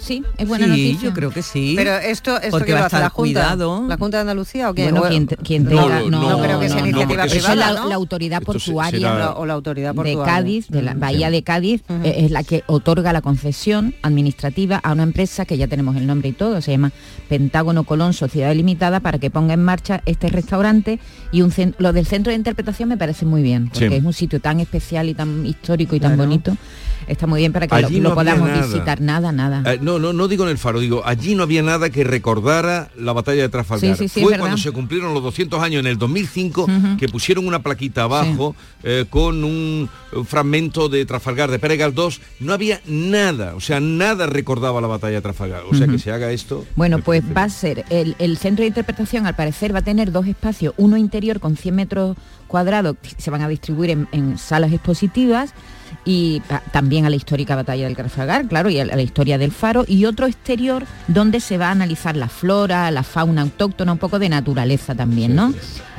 Speaker 19: Sí, es buena
Speaker 22: Sí,
Speaker 19: noticia.
Speaker 22: yo creo que sí.
Speaker 21: Pero esto, esto
Speaker 22: Porque
Speaker 21: que
Speaker 22: va
Speaker 21: lo
Speaker 22: a
Speaker 21: hace la
Speaker 22: estar
Speaker 21: Junta,
Speaker 22: cuidado.
Speaker 21: la Junta de Andalucía o qué?
Speaker 19: Bueno, quien,
Speaker 21: no,
Speaker 19: tenga-
Speaker 21: no,
Speaker 19: no,
Speaker 21: creo que sea iniciativa privada,
Speaker 19: es la,
Speaker 21: ¿no?
Speaker 19: la autoridad portuaria
Speaker 1: será-
Speaker 21: O la- autoridad
Speaker 19: de
Speaker 21: portuaria.
Speaker 19: Cádiz, de la
Speaker 21: Mm.
Speaker 19: Bahía de Cádiz, eh, es la que otorga la concesión administrativa a una empresa que ya tenemos el nombre y todo, se llama Pentágono Colón Sociedad Limitada, para que ponga en marcha este restaurante y un lo del centro de interpretación me parece muy bien, porque
Speaker 1: Sí.
Speaker 19: es un sitio tan especial y tan histórico y tan
Speaker 1: Claro.
Speaker 19: bonito, está muy bien para que lo,
Speaker 1: Allí
Speaker 19: lo
Speaker 1: no había
Speaker 19: podamos
Speaker 1: nada.
Speaker 19: visitar, nada, nada.
Speaker 1: Eh, no, no, no digo en el faro, digo, allí no había nada que recordara la batalla de Trafalgar.
Speaker 19: Sí, sí, sí,
Speaker 1: Fue cuando se cumplieron los 200 años, en el 2005,
Speaker 19: Ujú.
Speaker 1: que pusieron una plaquita abajo eh, con un, fragmento de Trafalgar, de Pérez Galdós. No había nada, o sea, nada recordaba la batalla de Trafalgar. O sea, que se haga esto...
Speaker 19: Bueno, pues va a ser, el, el centro de interpretación al parecer va a tener dos espacios, uno interior con 100 metros cuadrados, se van a distribuir en, en salas expositivas y también a la histórica batalla del Trafalgar, claro, y a la, a la historia del faro, y otro exterior donde se va a analizar la flora, la fauna autóctona, un poco de naturaleza también, ¿no?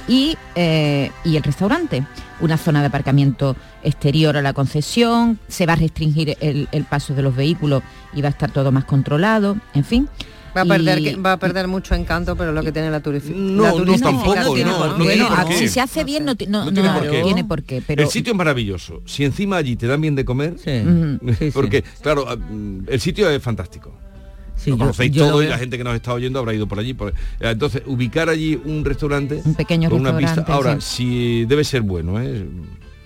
Speaker 19: Y, eh, y el restaurante, una zona de aparcamiento exterior a la concesión, se va a restringir el, el paso de los vehículos y va a estar todo más controlado, en fin.
Speaker 21: Va a,
Speaker 19: Y-
Speaker 21: perder, que- va a perder mucho encanto, pero lo que tiene la, turifi-
Speaker 1: No,
Speaker 21: la
Speaker 1: no, tampoco,
Speaker 21: ¿no?
Speaker 1: no, no
Speaker 19: bueno,
Speaker 1: tiene por qué.
Speaker 19: si se hace bien no, ti- no-
Speaker 1: No tiene
Speaker 19: no
Speaker 1: por qué.
Speaker 19: tiene por qué, pero
Speaker 1: el sitio es maravilloso. Si encima allí te dan bien de comer,
Speaker 19: Ujú.
Speaker 1: porque, claro, ah, mm, el sitio es fantástico.
Speaker 22: Sí,
Speaker 1: lo
Speaker 22: yo-
Speaker 1: conocéis
Speaker 22: yo lo
Speaker 1: todo y
Speaker 22: veo.
Speaker 1: la gente que nos está oyendo habrá ido por allí. por- eh, Entonces, ubicar allí un restaurante
Speaker 19: Un pequeño
Speaker 1: con una
Speaker 19: restaurante,
Speaker 1: vista. Ahora,
Speaker 19: sí.
Speaker 1: si debe ser bueno, ¿eh?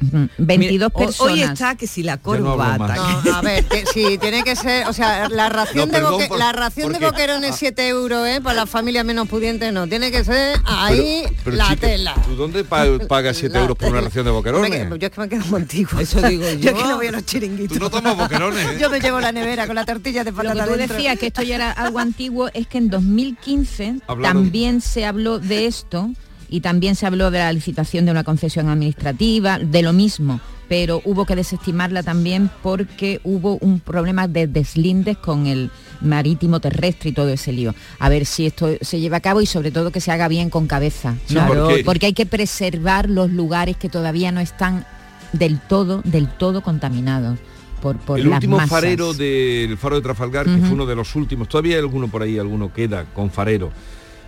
Speaker 19: Ujú, 22
Speaker 22: Mira, ho-
Speaker 19: personas.
Speaker 22: Hoy está que si la
Speaker 1: no
Speaker 22: corbata.
Speaker 1: más.
Speaker 21: No, a ver, que, sí, tiene que ser, o sea, la ración,
Speaker 1: No,
Speaker 21: de,
Speaker 1: perdón
Speaker 21: boque-
Speaker 1: por-
Speaker 21: la ración de boquerones 7 euros, ¿eh? Para las familias menos pudientes no, tiene que ser ahí
Speaker 1: Pero,
Speaker 21: la tela.
Speaker 1: ¿Tú dónde pa- pagas 7
Speaker 21: La
Speaker 1: euros por una ración de boquerones?
Speaker 21: que- yo es que me quedo antigua.
Speaker 22: Eso digo
Speaker 21: yo.
Speaker 22: yo.
Speaker 21: es que no voy a los chiringuitos.
Speaker 1: Tú no tomas boquerones, ¿eh?
Speaker 21: Yo me llevo la nevera con la tortilla de
Speaker 19: Lo que
Speaker 21: patata
Speaker 19: tú
Speaker 21: dentro.
Speaker 19: decías que esto ya era algo antiguo es que en 2015
Speaker 1: Hablaron-
Speaker 19: también se habló de esto y también se habló de la licitación de una concesión administrativa, de lo mismo, pero hubo que desestimarla también porque hubo un problema de deslindes con el marítimo terrestre y todo ese lío. A ver si esto se lleva a cabo y sobre todo que se haga bien con cabeza.
Speaker 1: Sí,
Speaker 19: ¿no?
Speaker 1: porque-
Speaker 19: porque hay que preservar los lugares que todavía no están del todo, del todo contaminados por, por
Speaker 1: el último
Speaker 19: masas.
Speaker 1: farero del faro de Trafalgar, que fue uno de los últimos, todavía hay alguno por ahí, alguno queda con farero.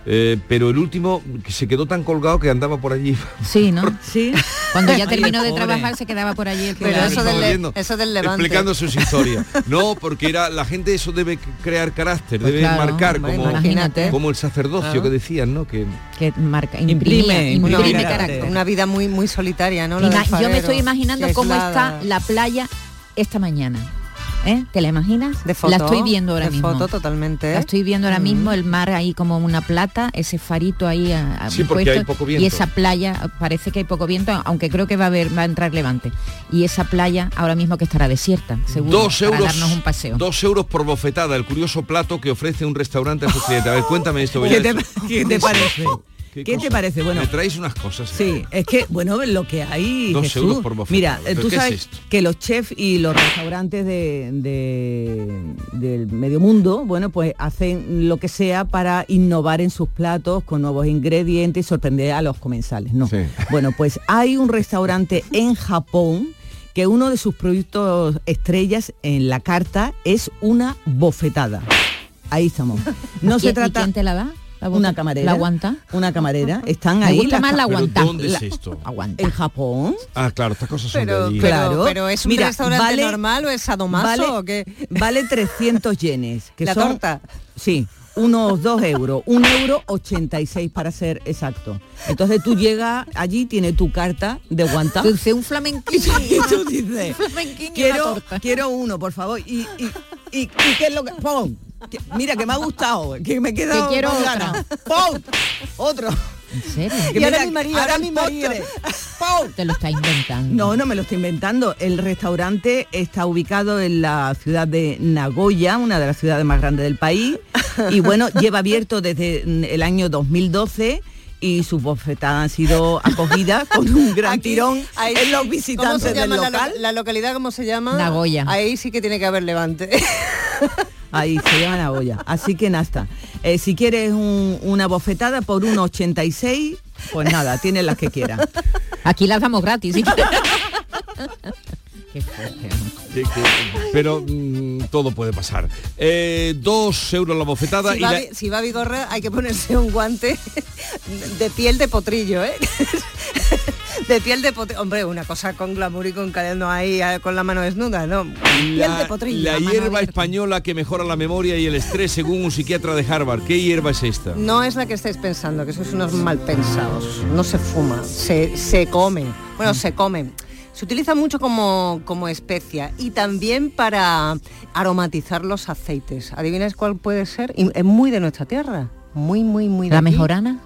Speaker 1: Eh, pero el último que se quedó tan colgado que andaba por allí.
Speaker 19: Sí, ¿no?
Speaker 22: Sí.
Speaker 19: Cuando ya terminó de trabajar se quedaba por allí el
Speaker 21: Pero eso del,
Speaker 1: viendo,
Speaker 21: eso del levante.
Speaker 1: explicando sus historias. No, porque era la gente eso debe crear carácter,
Speaker 19: Pues
Speaker 1: debe
Speaker 19: claro,
Speaker 1: marcar
Speaker 21: hombre,
Speaker 1: como,
Speaker 19: imagínate.
Speaker 1: como el sacerdocio que decían, ¿no? Que
Speaker 19: que marca,
Speaker 22: Imprime,
Speaker 19: imprime,
Speaker 22: imprime
Speaker 19: imprime
Speaker 22: carácter.
Speaker 19: carácter.
Speaker 21: Una vida muy muy solitaria, ¿no?
Speaker 19: Ima- yo me estoy imaginando cómo está la playa esta mañana. ¿Eh? ¿Te la imaginas?
Speaker 21: De foto,
Speaker 19: la estoy viendo ahora
Speaker 21: de
Speaker 19: mismo.
Speaker 21: foto totalmente.
Speaker 19: La estoy viendo ahora
Speaker 21: Mm.
Speaker 19: mismo, el mar ahí como una plata, ese farito ahí a- a-
Speaker 1: Sí, porque
Speaker 19: puesto,
Speaker 1: hay poco viento.
Speaker 19: y esa playa, parece que hay poco viento, aunque creo que va a haber, va a entrar levante. Y esa playa ahora mismo que estará desierta, seguro,
Speaker 1: dos
Speaker 19: para
Speaker 1: euros,
Speaker 19: darnos un paseo.
Speaker 1: dos euros por bofetada, el curioso plato que ofrece un restaurante a sus clientes. A ver, cuéntame esto.
Speaker 22: ¿Qué te, qué te parece? ¿Qué, te parece? Bueno,
Speaker 1: Me traéis unas cosas. ¿eh?
Speaker 22: Sí, es que, bueno, lo que hay,
Speaker 1: Dos
Speaker 22: Jesús.
Speaker 1: euros por bofetada.
Speaker 22: Mira, eh,
Speaker 1: ¿Pero
Speaker 22: tú
Speaker 1: qué es
Speaker 22: sabes
Speaker 1: esto?
Speaker 22: que los chefs y los restaurantes de, de- del medio mundo, bueno, pues hacen lo que sea para innovar en sus platos con nuevos ingredientes y sorprender a los comensales, ¿no?
Speaker 1: Sí.
Speaker 22: Bueno, pues hay un restaurante en Japón que uno de sus productos estrellas en la carta es una bofetada. Ahí estamos. No
Speaker 19: ¿Y-
Speaker 22: se
Speaker 19: y
Speaker 22: trata
Speaker 19: quién te la da? ¿La
Speaker 22: una camarera.
Speaker 19: ¿La aguanta?
Speaker 22: Una camarera. Están
Speaker 19: Me
Speaker 22: ahí.
Speaker 19: gusta
Speaker 22: las
Speaker 19: más la
Speaker 22: ca-
Speaker 1: ¿Pero
Speaker 19: aguanta.
Speaker 1: dónde es
Speaker 19: La-
Speaker 1: esto?
Speaker 19: Aguanta.
Speaker 22: ¿En Japón?
Speaker 1: Ah, claro, estas cosas son
Speaker 21: Pero,
Speaker 1: de allí.
Speaker 21: pero,
Speaker 22: Claro.
Speaker 21: pero es un
Speaker 22: Mira,
Speaker 21: restaurante
Speaker 22: vale-
Speaker 21: normal o es sadomaso
Speaker 22: vale,
Speaker 21: o qué?
Speaker 22: vale 300 yenes. Que
Speaker 21: La
Speaker 22: son,
Speaker 21: torta.
Speaker 22: Sí, unos 2 euros. Un euro 86 para ser exacto. Entonces tú llegas allí, tienes tu carta de.
Speaker 19: Dulce, un flamenquín.
Speaker 22: Y tú dices,
Speaker 19: flamenquín y una
Speaker 22: quiero,
Speaker 19: torta.
Speaker 22: quiero uno, por favor. Y, y, y, y qué es lo que... ¡Pum! Que- Mira, que me ha gustado, que me queda
Speaker 19: Que quiero otra.
Speaker 22: ¡Pum! Otro.
Speaker 19: ¿En serio?
Speaker 21: Y ahora
Speaker 22: mira,
Speaker 21: mi marido,
Speaker 22: ahora
Speaker 21: mi marido.
Speaker 22: ¡Pum!
Speaker 19: Te lo está inventando.
Speaker 22: No, no me lo estoy inventando. El restaurante está ubicado en la ciudad de Nagoya, una de las ciudades más grandes del país. Y bueno, lleva abierto desde el año 2012 y sus bofetadas han sido acogidas con un gran
Speaker 21: Aquí,
Speaker 22: tirón
Speaker 21: ahí-
Speaker 22: en los
Speaker 21: ¿Cómo
Speaker 22: visitantes
Speaker 21: se
Speaker 22: del
Speaker 21: llama la,
Speaker 22: local.
Speaker 21: lo- la localidad? ¿Cómo se llama?
Speaker 19: Nagoya.
Speaker 21: Ahí sí que tiene que haber levante.
Speaker 22: Ahí se llama Nagoya. Así que nada. Eh, si quieres un- una bofetada por 1,86, pues nada, tienes las que quieras.
Speaker 19: Aquí las damos gratis.
Speaker 1: pero mm, todo puede pasar. Eh, dos euros la bofetada
Speaker 21: Si
Speaker 1: y
Speaker 21: va,
Speaker 1: la-
Speaker 21: si va Vigorra hay que ponerse un guante de piel de potrillo, ¿eh? De piel de potrillo. Hombre, una cosa con glamour y con calendo ahí eh, con la mano desnuda, ¿no? Piel de
Speaker 1: la,
Speaker 21: potrillo.
Speaker 1: la hierba española que mejora la memoria y el estrés según un psiquiatra de Harvard. ¿Qué hierba es esta?
Speaker 21: No es la que estáis pensando, que sois unos mal pensados. No se fuma, se, se come. Bueno, se come. Se utiliza mucho como, como especia y también para aromatizar los aceites. ¿Adivináis cuál puede ser? Y es muy de nuestra tierra. Muy, muy, muy de
Speaker 19: ¿La
Speaker 21: aquí.
Speaker 19: mejorana?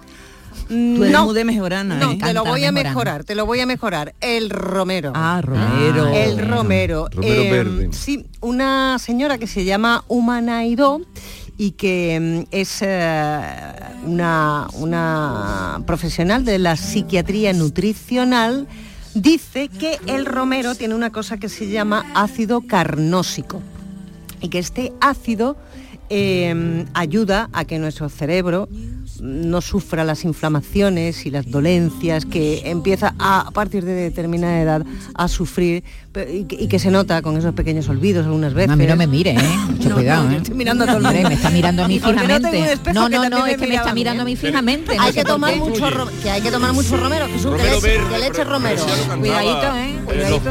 Speaker 22: Tú eres
Speaker 21: No,
Speaker 22: muy de mejorana,
Speaker 21: no,
Speaker 22: ¿eh?
Speaker 21: te lo voy a
Speaker 19: mejorana.
Speaker 21: mejorar, te lo voy a mejorar. El romero.
Speaker 22: Ah, Romero.
Speaker 21: El romero.
Speaker 1: Romero
Speaker 21: Eh,
Speaker 1: verde.
Speaker 21: Sí, una señora que se llama Humanaidó y que mm, es eh, una, una profesional de la psiquiatría nutricional, dice que el romero tiene una cosa que se llama ácido carnósico y que este ácido eh, ayuda a que nuestro cerebro no sufra las inflamaciones y las dolencias que empieza a, a partir de determinada edad a sufrir y que, y que se nota con esos pequeños olvidos algunas veces.
Speaker 19: A mí no me mire, ¿eh? Mucho
Speaker 21: No,
Speaker 19: cuidado,
Speaker 21: no,
Speaker 19: ¿eh?
Speaker 21: estoy mirando a todo el
Speaker 19: Hombre,
Speaker 21: mundo.
Speaker 19: me está mirando a mí
Speaker 21: un
Speaker 19: fijamente. No, no, no, es que me está mirando a mí fijamente.
Speaker 21: Hay que tomar mucho que hay que tomar mucho romero, Jesús, que
Speaker 1: Romero
Speaker 21: leche,
Speaker 1: verde,
Speaker 21: que leche
Speaker 1: pero-
Speaker 21: romero.
Speaker 19: Cuidadito, ¿eh? Cuidadito.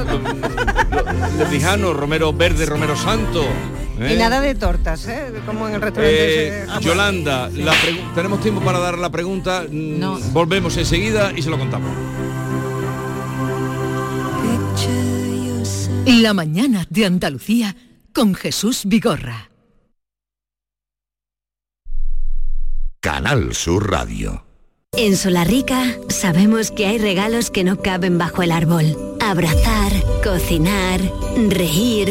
Speaker 1: los romero verde, romero santo. ¿Eh?
Speaker 21: Y nada de tortas, ¿eh? Como en el restaurante.
Speaker 1: Eh,
Speaker 21: ese-
Speaker 1: Yolanda, la tenemos tiempo para dar la pregunta. Mm, Volvemos enseguida y se lo contamos.
Speaker 13: La mañana de Andalucía con Jesús Vigorra.
Speaker 23: Canal Sur Radio.
Speaker 12: En Solarrica sabemos que hay regalos que no caben bajo el árbol. Abrazar, cocinar, reír,